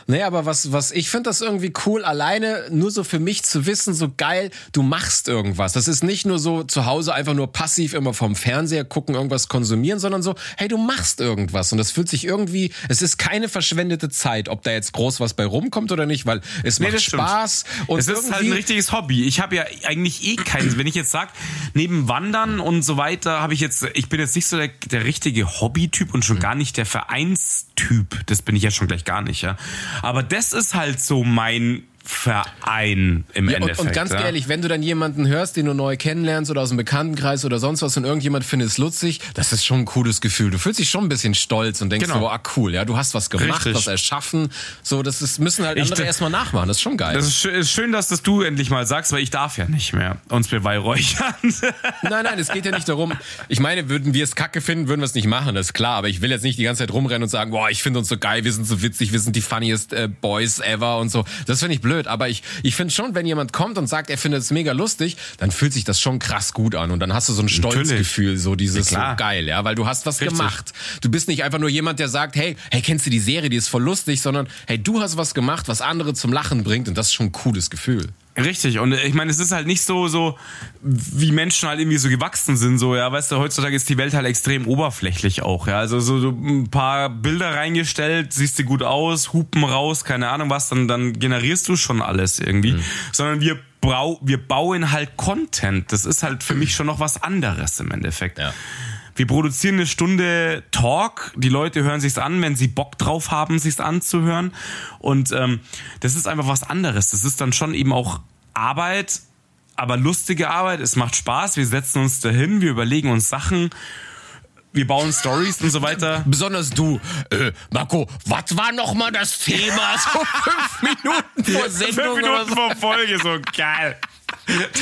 A: Nee, aber was, was, ich finde das irgendwie cool, alleine nur so für mich zu wissen, so geil, du machst irgendwas. Das ist nicht nur so zu Hause einfach nur passiv immer vom Fernseher gucken, irgendwas konsumieren, sondern so, hey, du machst irgendwas. Und das fühlt sich irgendwie, es ist keine verschwendete Zeit, ob da jetzt groß was bei rumkommt oder nicht, weil es macht
B: das stimmt.
A: Spaß. Und
B: es ist halt ein richtiges Hobby. Ich habe ja eigentlich eh keinen, wenn ich jetzt sag, neben Wandern und so weiter, habe ich jetzt, ich bin jetzt nicht so der, der richtige Hobbytyp und
A: Mhm.
B: schon gar nicht der Vereinstyp. Das bin ich jetzt schon gleich gar nicht, ja. Aber das ist halt so mein Verein im
A: Ja, und,
B: Endeffekt.
A: und ganz
B: ja.
A: ehrlich, wenn du dann jemanden hörst, den du neu kennenlernst oder aus dem Bekanntenkreis oder sonst was und irgendjemand findet es lustig, das ist schon ein cooles Gefühl. Du fühlst dich schon ein bisschen stolz und denkst
B: Genau.
A: so, ah cool, ja, du hast was gemacht,
B: Richtig.
A: was erschaffen. So, das ist, müssen halt andere erstmal nachmachen. Das ist schon geil.
B: Das ist schön, ist schön, dass das du endlich mal sagst, weil ich darf ja nicht mehr uns beweihräuchern.
A: nein, nein, es geht ja nicht darum. Ich meine, würden wir es kacke finden, würden wir es nicht machen, das ist klar. Aber ich will jetzt nicht die ganze Zeit rumrennen und sagen, boah, ich finde uns so geil, wir sind so witzig, wir sind die funniest äh, Boys ever und so. Das finde ich blöd. Aber ich, ich finde schon, wenn jemand kommt und sagt, er findet es mega lustig, dann fühlt sich das schon krass gut an. Und dann hast du so ein Stolzgefühl, so dieses so
B: Ja, klar.
A: geil, ja, weil du hast was
B: Richtig.
A: gemacht. Du bist nicht einfach nur jemand, der sagt, hey, hey, kennst du die Serie, die ist voll lustig, sondern hey, du hast was gemacht, was andere zum Lachen bringt und das ist schon ein cooles Gefühl.
B: Richtig, und ich meine, es ist halt nicht so, so, wie Menschen halt irgendwie so gewachsen sind, so, ja, weißt du, heutzutage ist die Welt halt extrem oberflächlich auch, ja, also so, so ein paar Bilder reingestellt, siehst du gut aus, Hupen raus, keine Ahnung was, dann, dann generierst du schon alles irgendwie, sondern wir brau, wir bauen halt Content, das ist halt für mich schon noch was anderes im Endeffekt.
A: Ja.
B: Wir produzieren eine Stunde Talk. Die Leute hören sich's an, wenn sie Bock drauf haben, sich's anzuhören. Und ähm, das ist einfach was anderes. Das ist dann schon eben auch Arbeit, aber lustige Arbeit. Es macht Spaß. Wir setzen uns dahin, wir überlegen uns Sachen, wir bauen Stories und so weiter.
A: Besonders du, äh, Marco, was war noch mal das Thema? So fünf Minuten vor Sendung
B: Fünf Minuten vor Folge, so geil.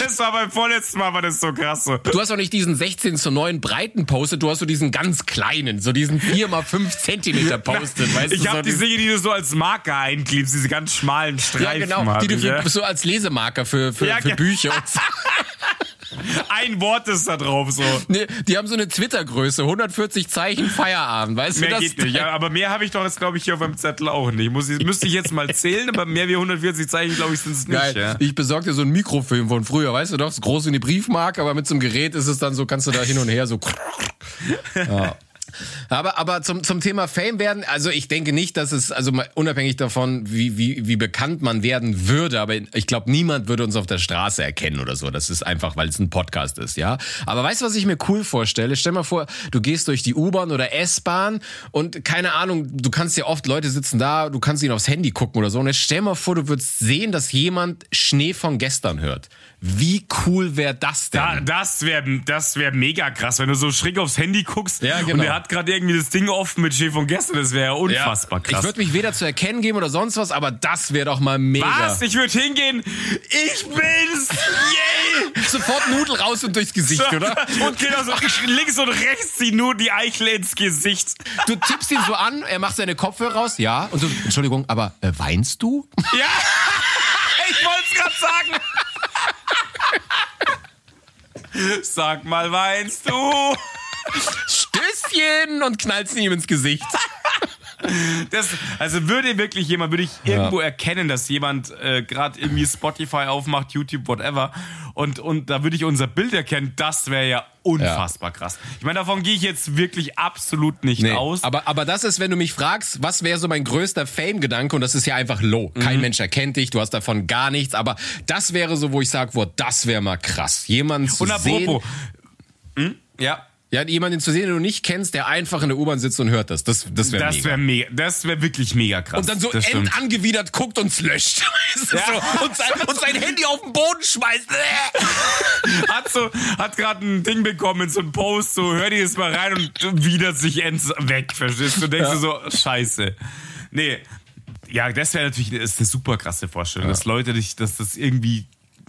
B: Das war beim vorletzten Mal, war das so krass. So.
A: Du hast auch nicht diesen 16 zu 9 breiten Postet, du hast so diesen ganz kleinen, so diesen 4 mal 5 Zentimeter Postet, weißt
B: Ich
A: du?
B: habe
A: so
B: die Dinge, die du so als Marker einklebst, diese ganz schmalen Streifen.
A: Ja, genau, die du
B: ich,
A: für,
B: ja.
A: so als Lesemarker für, für,
B: Ja,
A: für Bücher. Und so.
B: Ein Wort ist da drauf so.
A: Nee, die haben so eine Twitter-Größe, 140 Zeichen Feierabend, weißt
B: Mehr
A: du das?
B: geht nicht. Ja, aber mehr habe ich doch jetzt, glaube ich, hier auf meinem Zettel auch nicht. Muss ich, müsste ich jetzt mal zählen, aber mehr wie 140 Zeichen, glaube ich, sind es nicht.
A: Geil.
B: Ja.
A: Ich besorge dir so einen Mikrofilm von früher, weißt du doch, ist groß wie eine Briefmarke, aber mit so einem Gerät ist es dann so, kannst du da hin und her so. Ja. Aber, aber zum, zum Thema Fame werden, also ich denke nicht, dass es, also unabhängig davon, wie, wie, wie bekannt man werden würde, aber ich glaube, niemand würde uns auf der Straße erkennen oder so. Das ist einfach, weil es ein Podcast ist, ja. Aber weißt du, was ich mir cool vorstelle? Stell mal vor, du gehst durch die U-Bahn oder S-Bahn und keine Ahnung, du kannst ja oft, Leute sitzen da, du kannst ihnen aufs Handy gucken oder so. Und jetzt stell mal vor, du würdest sehen, dass jemand Schnee von gestern hört. Wie cool wäre das denn?
B: Da, das wäre das wär mega krass, wenn du so schräg aufs Handy guckst
A: Ja, genau.
B: und der hat gerade irgendwie das Ding offen mit Chef von gestern. Das wäre ja unfassbar
A: Ich
B: krass.
A: würde mich weder zu erkennen geben oder sonst was, aber das wäre doch mal mega.
B: Was? Ich würde hingehen. Ich bin's! Yay!
A: Sofort Nudel raus und durchs Gesicht, oder?
B: Und genau so ich, links und rechts zieh nur die Eichel ins Gesicht.
A: Du tippst ihn so an, er macht seine Kopfhörer raus, ja. Und so, Entschuldigung, aber äh, weinst du?
B: Ja! Ich wollte es gerade sagen. Sag mal, weinst du?
A: Stößchen und knallst ihm ins Gesicht.
B: Das, also würde wirklich jemand, würde ich irgendwo erkennen, dass jemand äh, gerade irgendwie Spotify aufmacht, YouTube, whatever, und, und da würde ich unser Bild erkennen, das wäre ja unfassbar krass. Ich meine, davon gehe ich jetzt wirklich absolut nicht aus.
A: Aber, aber das ist, wenn du mich fragst, was wäre so mein größter Fame-Gedanke, und das ist ja einfach low. Kein
B: Mhm.
A: Mensch erkennt dich, du hast davon gar nichts, aber das wäre so, wo ich sage, das wäre mal krass. Jemand zu
B: und
A: sehen.
B: apropos, hm? ja,
A: Ja, jemanden zu sehen, den du nicht kennst, der einfach in der U-Bahn sitzt und hört das. Das, das wäre
B: Das
A: mega.
B: wäre mega, das wäre wirklich mega krass.
A: und dann so endangewidert guckt und löscht.
B: Ja.
A: so, und, sein, und sein Handy auf den Boden schmeißt.
B: hat so, hat gerade ein Ding bekommen, so ein Post, so hör dir das mal rein und widert sich ends weg, verstehst du? Denkst du so, scheiße. Nee, ja, das wäre natürlich das ist eine super krasse Vorstellung, dass Leute dich, dass das irgendwie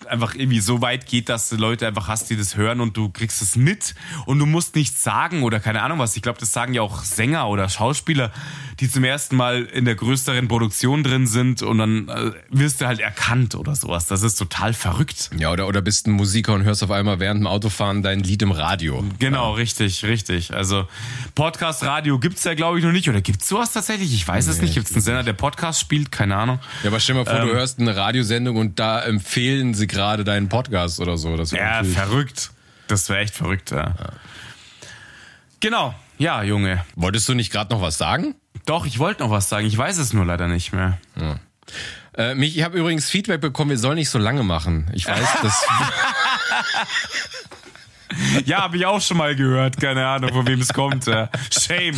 B: einfach irgendwie so weit geht, dass du Leute einfach hast, die das hören und du kriegst es mit und du musst nichts sagen oder keine Ahnung was. Ich glaube, das sagen ja auch Sänger oder Schauspieler, die zum ersten Mal in der größeren Produktion drin sind und dann äh, wirst du halt erkannt oder sowas. Das ist total verrückt.
A: Ja, oder, oder bist ein Musiker und hörst auf einmal während dem Autofahren dein Lied im Radio.
B: Genau, richtig, richtig. Also Podcast, Radio gibt's ja, glaube ich, noch nicht. Oder gibt's sowas tatsächlich? Ich weiß es nicht. Gibt's einen Sender, der Podcast spielt? Keine Ahnung.
A: Ja, aber stell dir mal vor, du hörst eine Radiosendung und da empfehlen sie gerade deinen Podcast oder so. Das
B: Ja, verrückt. Das wäre echt verrückt, ja. Genau. Ja, Junge.
A: Wolltest du nicht gerade noch was sagen?
B: Doch, ich wollte noch was sagen. Ich weiß es nur leider nicht mehr.
A: Äh, mich, ich habe übrigens Feedback bekommen, wir sollen nicht so lange machen. Ich weiß, das.
B: Ja, habe ich auch schon mal gehört. Keine Ahnung, von wem es kommt. Ja. Shame.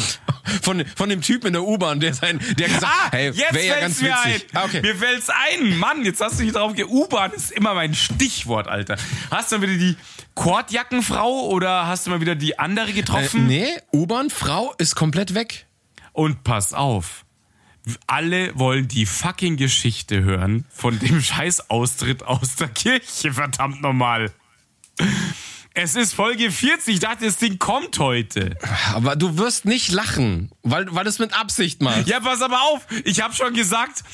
A: von, von dem Typen in der U-Bahn, der sein, der gesagt
B: Ah,
A: hey,
B: jetzt
A: wäre ja
B: fällt's
A: ganz
B: mir ein.
A: witzig. Ah, okay.
B: Mir fällt's ein. Mann, jetzt hast du dich drauf ge... U-Bahn ist immer mein Stichwort, Alter. Hast du mal wieder die Kordjackenfrau oder hast du mal wieder die andere
A: Äh,
B: getroffen?
A: nee, U-Bahn, Frau ist komplett weg.
B: Und pass auf. Alle wollen die fucking Geschichte hören von dem Scheißaustritt aus der Kirche, verdammt nochmal. Es ist Folge 40. Ich dachte, das Ding kommt heute.
A: Aber du wirst nicht lachen, weil, weil es mit Absicht macht.
B: Ja, pass aber auf. Ich habe schon gesagt,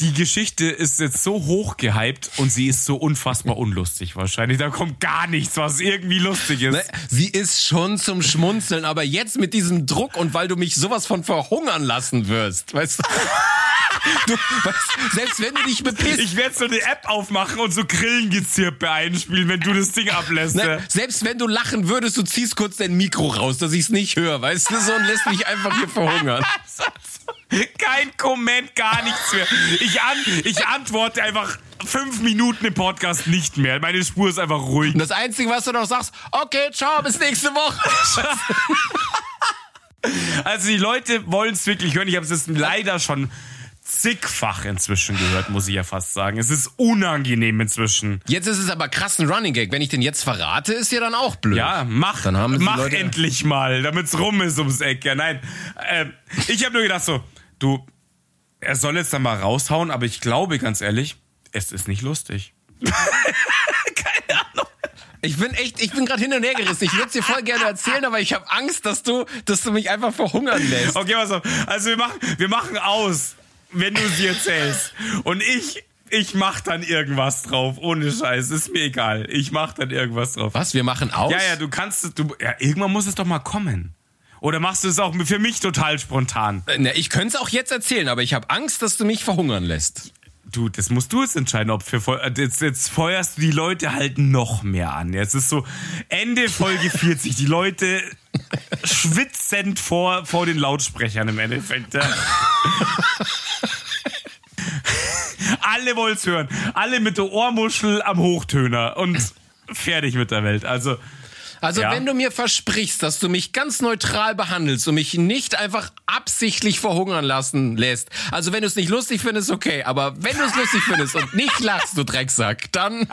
B: die Geschichte ist jetzt so hoch gehypt und sie ist so unfassbar unlustig wahrscheinlich. Da kommt gar nichts, was irgendwie lustig ist.
A: Ne? Sie ist schon zum Schmunzeln, aber jetzt mit diesem Druck und weil du mich sowas von verhungern lassen wirst, weißt du? Du, weißt, selbst wenn du dich bepisst,
B: Ich werde so eine App aufmachen und so Grillengezirpe einspielen, wenn du das Ding ablässt.
A: ne, selbst wenn du lachen würdest, du ziehst kurz dein Mikro raus, dass ich es nicht höre, weißt du, so und lässt mich einfach hier verhungern.
B: Kein Comment, gar nichts mehr. Ich, an, ich antworte einfach fünf Minuten im Podcast nicht mehr. Meine Spur ist einfach ruhig.
A: Und das Einzige, was du noch sagst, okay, ciao, bis nächste Woche.
B: Also die Leute wollen es wirklich hören. Ich habe es jetzt leider schon zigfach inzwischen gehört, muss ich ja fast sagen. Es ist unangenehm inzwischen.
A: Jetzt ist es aber krass ein Running Gag. Wenn ich den jetzt verrate, ist ja dann auch blöd.
B: Ja, mach,
A: Dann haben die
B: mach
A: Leute-
B: endlich mal, damit's rum ist ums Eck. Ja, nein. Ähm, ich habe nur gedacht so, du, er soll jetzt dann mal raushauen, aber ich glaube ganz ehrlich, es ist nicht lustig. Keine Ahnung.
A: Ich bin echt, ich bin gerade hin und her gerissen. Ich würde es dir voll gerne erzählen, aber ich habe Angst, dass du, dass du mich einfach verhungern lässt.
B: Okay, pass auf. Also wir machen, wir machen aus, wenn du sie erzählst. Und ich, ich mach dann irgendwas drauf. Ohne Scheiß. Ist mir egal. Ich mach dann irgendwas drauf.
A: Was? Wir machen aus?
B: Ja, ja, du kannst, es- du, ja, irgendwann muss es doch mal kommen. Oder machst du es auch für mich total spontan?
A: Äh, Ne, ich könnte es auch jetzt erzählen, aber ich habe Angst, dass du mich verhungern lässt.
B: Du, das musst du jetzt entscheiden, ob für äh, jetzt, jetzt feuerst du die Leute halt noch mehr an. Jetzt ist so Ende Folge 40. Die Leute schwitzend vor, vor den Lautsprechern im Endeffekt. Ja. Alle wollen's hören. Alle mit der Ohrmuschel am Hochtöner und fertig mit der Welt. Also,
A: Also
B: Ja.
A: wenn du mir versprichst, dass du mich ganz neutral behandelst und mich nicht einfach absichtlich verhungern lassen lässt. Also wenn du es nicht lustig findest, okay. Aber wenn du es lustig findest und nicht lachst, du Drecksack, dann...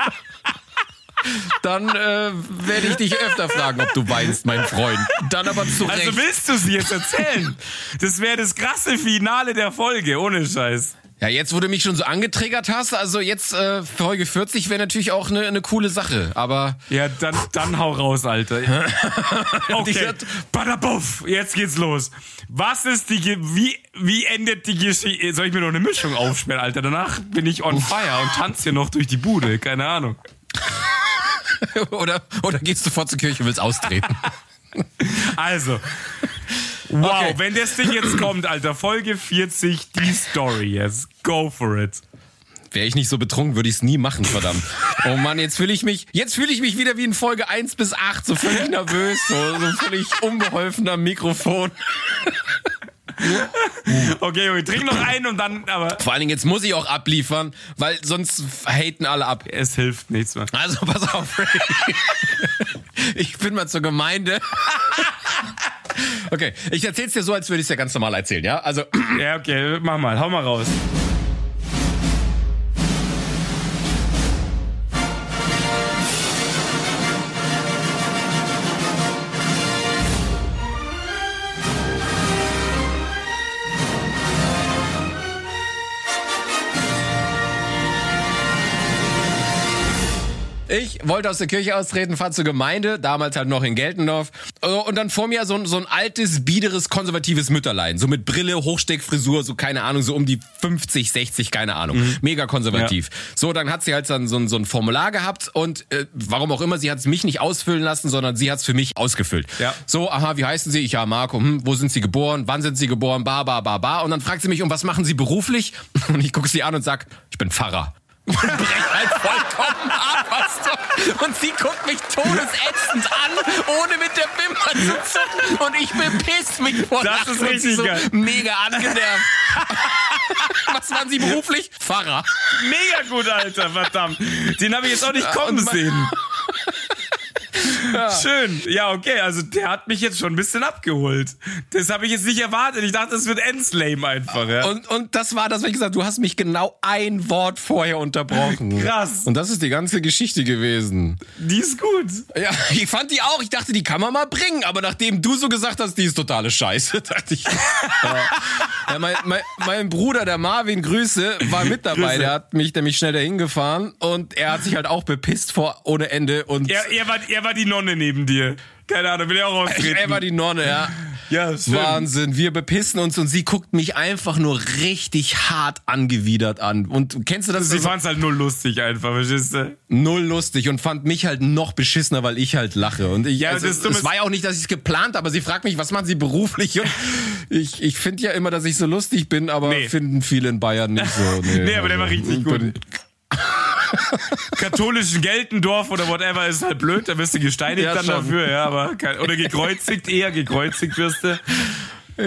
A: Dann äh, werde ich dich öfter fragen, ob du weinst, mein Freund. Dann aber zu Recht.
B: also willst du sie jetzt erzählen? Das wäre das krasse Finale der Folge, ohne Scheiß.
A: Ja, jetzt, wo du mich schon so angetriggert hast, also jetzt äh, Folge 40 wäre natürlich auch eine ne coole Sache. Aber
B: Ja, dann, dann hau raus, Alter. Okay. Badabuff, jetzt geht's los. Was ist die, Ge wie, wie endet die Geschichte? Soll ich mir noch eine Mischung aufsperren, Alter? Danach bin ich on fire und tanze hier noch durch die Bude. Keine Ahnung.
A: oder, oder gehst du vor zur Kirche und willst austreten?
B: Also. Wow,
A: Okay.
B: wenn das Ding jetzt kommt, Alter. Folge 40, die Story jetzt. Go for it.
A: Wäre ich nicht so betrunken, würde ich es nie machen, verdammt. Oh Mann, jetzt fühle ich mich, jetzt fühle ich mich wieder wie in Folge 1 bis 8, so völlig nervös, so, so völlig unbeholfen am Mikrofon.
B: Okay, Junge, trink noch einen und dann, aber
A: Vor allen Dingen, jetzt muss ich auch abliefern, weil sonst haten alle ab.
B: es hilft nichts mehr.
A: Also pass auf, Ray. ich bin mal zur Gemeinde. Okay, ich erzähl's dir so, als würde ich es dir ganz normal erzählen, ja? Also,
B: Ja, okay, mach mal, hau mal raus.
A: Ich wollte aus der Kirche austreten, fahr zur Gemeinde, damals halt noch in Geltendorf. Äh, Und dann vor mir so, ein- so ein altes, biederes, konservatives Mütterlein. So mit Brille, Hochsteckfrisur, so keine Ahnung, so um die 50, 60, keine Ahnung. Mega konservativ. So, dann hat sie halt dann so ein, so ein Formular gehabt und äh, warum auch immer, sie hat es mich nicht ausfüllen lassen, sondern sie hat es für mich ausgefüllt.
B: Ja.
A: So, aha, wie heißen Sie? Ich, ja, Marco. Hm, wo sind Sie geboren? Wann sind Sie geboren? Ba, ba, ba, ba. Und dann fragt sie mich, und was machen Sie beruflich? Und ich gucke sie an und sag, ich bin Pfarrer. Und brech halt vollkommen ab, was du. Und sie guckt mich todesätzend an, ohne mit der Wimper zu zucken. Und ich bepiss mich vor
B: Das
A: Lachen
B: ist
A: und
B: richtig
A: sie so
B: geil.
A: mega angenervt. was waren Sie beruflich? Pfarrer.
B: Mega gut, Alter, verdammt. Den habe ich jetzt auch nicht kommen
A: und man-
B: sehen. Schön. Ja, okay, also der hat mich jetzt schon ein bisschen abgeholt. Das habe ich jetzt nicht erwartet. Ich dachte, es wird endslame einfach. Ja.
A: Und, und das war das, was ich gesagt habe. Du hast mich genau ein Wort vorher unterbrochen.
B: Krass.
A: Und das ist die ganze Geschichte gewesen.
B: Die ist gut.
A: Ja, ich fand die auch. Ich dachte, die kann man mal bringen. Aber nachdem du so gesagt hast, die ist totale Scheiße, dachte ich. ja. Ja, mein, mein, mein Bruder, der Marvin, Grüße, war mit dabei.
B: Grüße.
A: Der hat mich nämlich schnell dahin gefahren und er hat sich halt auch bepisst vor ohne Ende. Und
B: Er, er, war, er war die Nonne neben dir. Keine Ahnung, will er auch austreten.
A: er war die Nonne, ja.
B: ja, schön.
A: Wahnsinn, wir bepissen uns und sie guckt mich einfach nur richtig hart angewidert an. Und kennst du das?
B: Sie fand es halt nur lustig einfach, verstehst du?
A: null lustig und fand mich halt noch beschissener, weil ich halt lache. Und ich,
B: Ja,
A: also,
B: Dumme
A: es war ja auch nicht, dass ich es geplant, aber sie fragt mich, was machen Sie beruflich? Und ich, ich finde ja immer, dass ich so lustig bin, aber
B: Nee.
A: finden viele in Bayern nicht so. Nee,
B: Nee, aber der war richtig
A: ich
B: gut. Katholischen Geltendorf oder whatever ist halt blöd, da wirst du gesteinigt
A: Ja,
B: dann
A: schon.
B: dafür, ja, aber kein, oder gekreuzigt eher, gekreuzigt wirst du.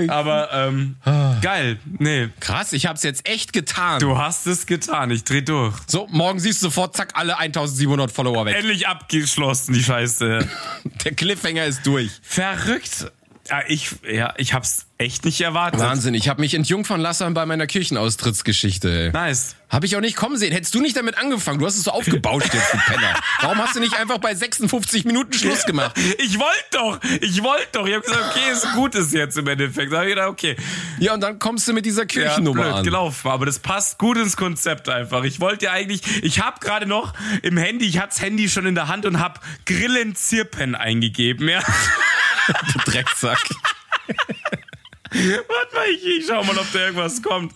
B: Aber ähm, geil, nee,
A: Krass, ich hab's jetzt echt getan.
B: du hast es getan, ich dreh durch.
A: So, morgen siehst du sofort, zack, alle 1700 Follower weg.
B: Endlich abgeschlossen, die Scheiße.
A: Der Cliffhanger ist durch.
B: Verrückt. Ja, ich, ja, ich hab's echt nicht erwartet.
A: Wahnsinn, ich habe mich entjungfern lassen bei meiner Kirchenaustrittsgeschichte. ey.
B: Nice.
A: Habe ich auch nicht kommen sehen. Hättest du nicht damit angefangen? Du hast es so aufgebauscht jetzt, du Penner. Warum hast du nicht einfach bei 56 Minuten Schluss gemacht?
B: Ich wollte doch, ich wollte doch. Ich habe gesagt, okay, ist gut ist jetzt im Endeffekt. Da hab ich gedacht, okay.
A: Ja, und dann kommst du mit dieser
B: Ja,
A: Kirchennummer
B: blöd
A: an.
B: gelaufen, aber das passt gut ins Konzept einfach. Ich wollte ja eigentlich, ich habe gerade noch im Handy, ich hatte das Handy schon in der Hand und habe Grillenzirpen eingegeben, ja.
A: Du Drecksack.
B: Warte mal, ich, ich schau mal, ob da irgendwas kommt.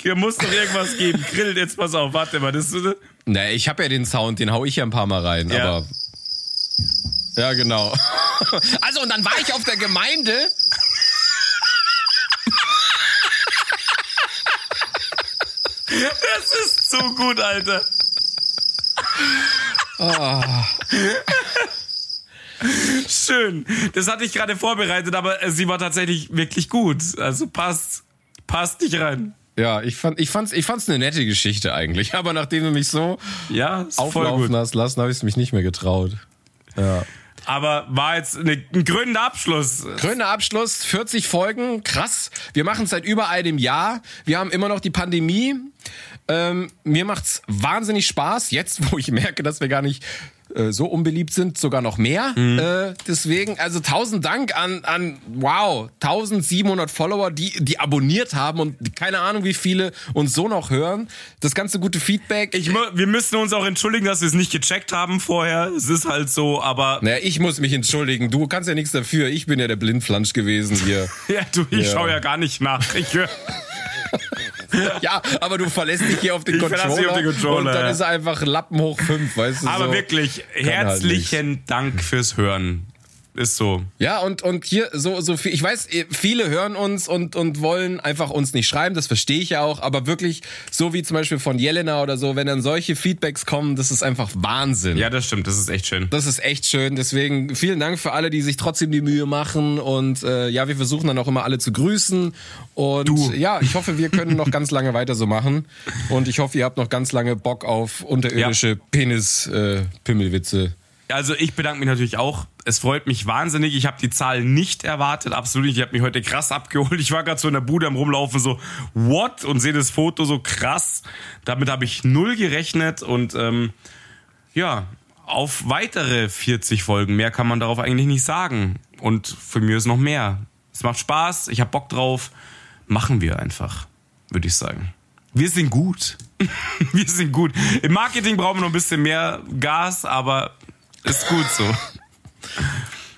B: Hier muss doch irgendwas geben. Grill, jetzt pass auf, warte mal, das
A: Ne, ich habe ja den Sound, den hau ich ja ein paar Mal rein,
B: Ja.
A: aber. Ja, genau. Also, und dann war ich auf der Gemeinde.
B: Das ist so gut, Alter. Schön. Das hatte ich gerade vorbereitet, aber äh, sie war tatsächlich wirklich gut. Also passt, passt nicht rein.
A: Ja, ich fand, ich fand's, ich fand's eine nette Geschichte eigentlich. Aber nachdem du mich so
B: Ja,
A: auflaufen hast lassen, habe ich es mich nicht mehr getraut. Ja.
B: Aber war jetzt eine, ein grüner Abschluss.
A: Grüner Abschluss, 40 Folgen, krass. Wir machen es seit über einem Jahr. Wir haben immer noch die Pandemie. Ähm, mir macht's wahnsinnig Spaß, jetzt wo ich merke, dass wir gar nicht äh, so unbeliebt sind, sogar noch mehr. Äh, deswegen, also tausend Dank an, an wow, 1700 Follower, die, die abonniert haben und keine Ahnung, wie viele uns so noch hören. Das ganze gute Feedback.
B: Ich, wir müssen uns auch entschuldigen, dass wir es nicht gecheckt haben vorher. Es ist halt so, aber
A: naja, ich muss mich entschuldigen. Du kannst ja nichts dafür. Ich bin ja der Blindflansch gewesen hier.
B: ja, du, ich
A: Ja.
B: schaue ja gar nicht nach. Ich höre.
A: Ja, aber du verlässt dich hier auf den Controller,
B: auf den Controller,
A: und dann
B: ja.
A: ist er einfach Lappen hoch fünf, weißt du
B: Aber
A: so.
B: wirklich,
A: halt
B: herzlichen Dank fürs Hören. Ist so.
A: Ja, und, und hier so, so viel, ich weiß, eh, viele hören uns und, und wollen einfach uns nicht schreiben, das verstehe ich ja auch, aber wirklich, so wie zum Beispiel von Jelena oder so, wenn dann solche Feedbacks kommen, das ist einfach Wahnsinn.
B: Ja, das stimmt. Das ist echt schön.
A: Das ist echt schön. Deswegen vielen Dank für alle, die sich trotzdem die Mühe machen. Und äh, ja, wir versuchen dann auch immer alle zu grüßen. Und
B: Du.
A: ja, ich hoffe, wir können noch ganz lange weiter so machen. Und ich hoffe, ihr habt noch ganz lange Bock auf unterirdische Penis-Pimmelwitze.
B: Also ich bedanke mich natürlich auch. Es freut mich wahnsinnig. Ich habe die Zahl nicht erwartet, absolut nicht. Ich habe mich heute krass abgeholt. Ich war gerade so in der Bude am rumlaufen, so what und sehe das Foto so krass. Damit habe ich null gerechnet und ähm, ja, auf weitere 40 Folgen. Mehr kann man darauf eigentlich nicht sagen. Und für mich ist noch mehr. Es macht Spaß, ich habe Bock drauf. Machen wir einfach, würde ich sagen. Wir sind gut. wir sind gut. Im Marketing brauchen wir noch ein bisschen mehr Gas, aber ist gut so.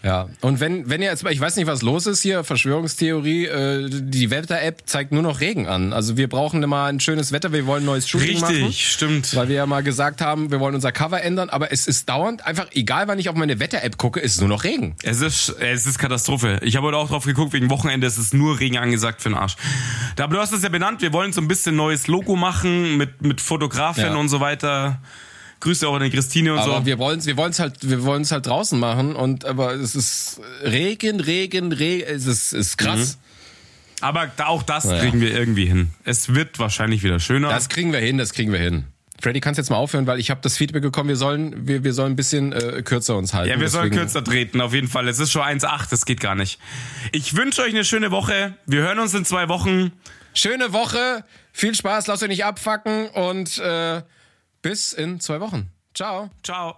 A: Ja, und wenn, wenn ihr jetzt, ich weiß nicht, was los ist hier, Verschwörungstheorie, äh, die Wetter-App zeigt nur noch Regen an. Also wir brauchen immer ein schönes Wetter, wir wollen ein neues Shooting
B: Richtig,
A: machen.
B: Richtig, stimmt.
A: Weil wir ja mal gesagt haben, wir wollen unser Cover ändern, aber es ist dauernd einfach, egal wann ich auf meine Wetter-App gucke, ist nur noch Regen.
B: Es ist, es ist Katastrophe. Ich habe heute auch drauf geguckt, wegen Wochenende, es ist nur Regen angesagt für den Arsch. Aber du hast es ja benannt, wir wollen so ein bisschen neues Logo machen mit, mit Fotografin ja. und so weiter. Grüße auch an die Christine und
A: aber
B: so.
A: Aber wir wollen es wir wollen's halt, wir wollen's halt draußen machen und, aber es ist Regen, Regen, Regen, es ist, ist krass. Mhm.
B: Aber auch das naja. kriegen wir irgendwie hin. Es wird wahrscheinlich wieder schöner.
A: Das kriegen wir hin, das kriegen wir hin. Freddy, kannst jetzt mal aufhören, weil ich habe das Feedback bekommen, wir sollen, wir, wir sollen ein bisschen äh, kürzer uns halten.
B: Ja, wir sollen kürzer treten, auf jeden Fall. Es ist schon 1,8, das geht gar nicht. Ich wünsche euch eine schöne Woche. Wir hören uns in zwei Wochen.
A: Schöne Woche, viel Spaß, lasst euch nicht abfacken und äh, bis in zwei Wochen. Ciao.
B: Ciao.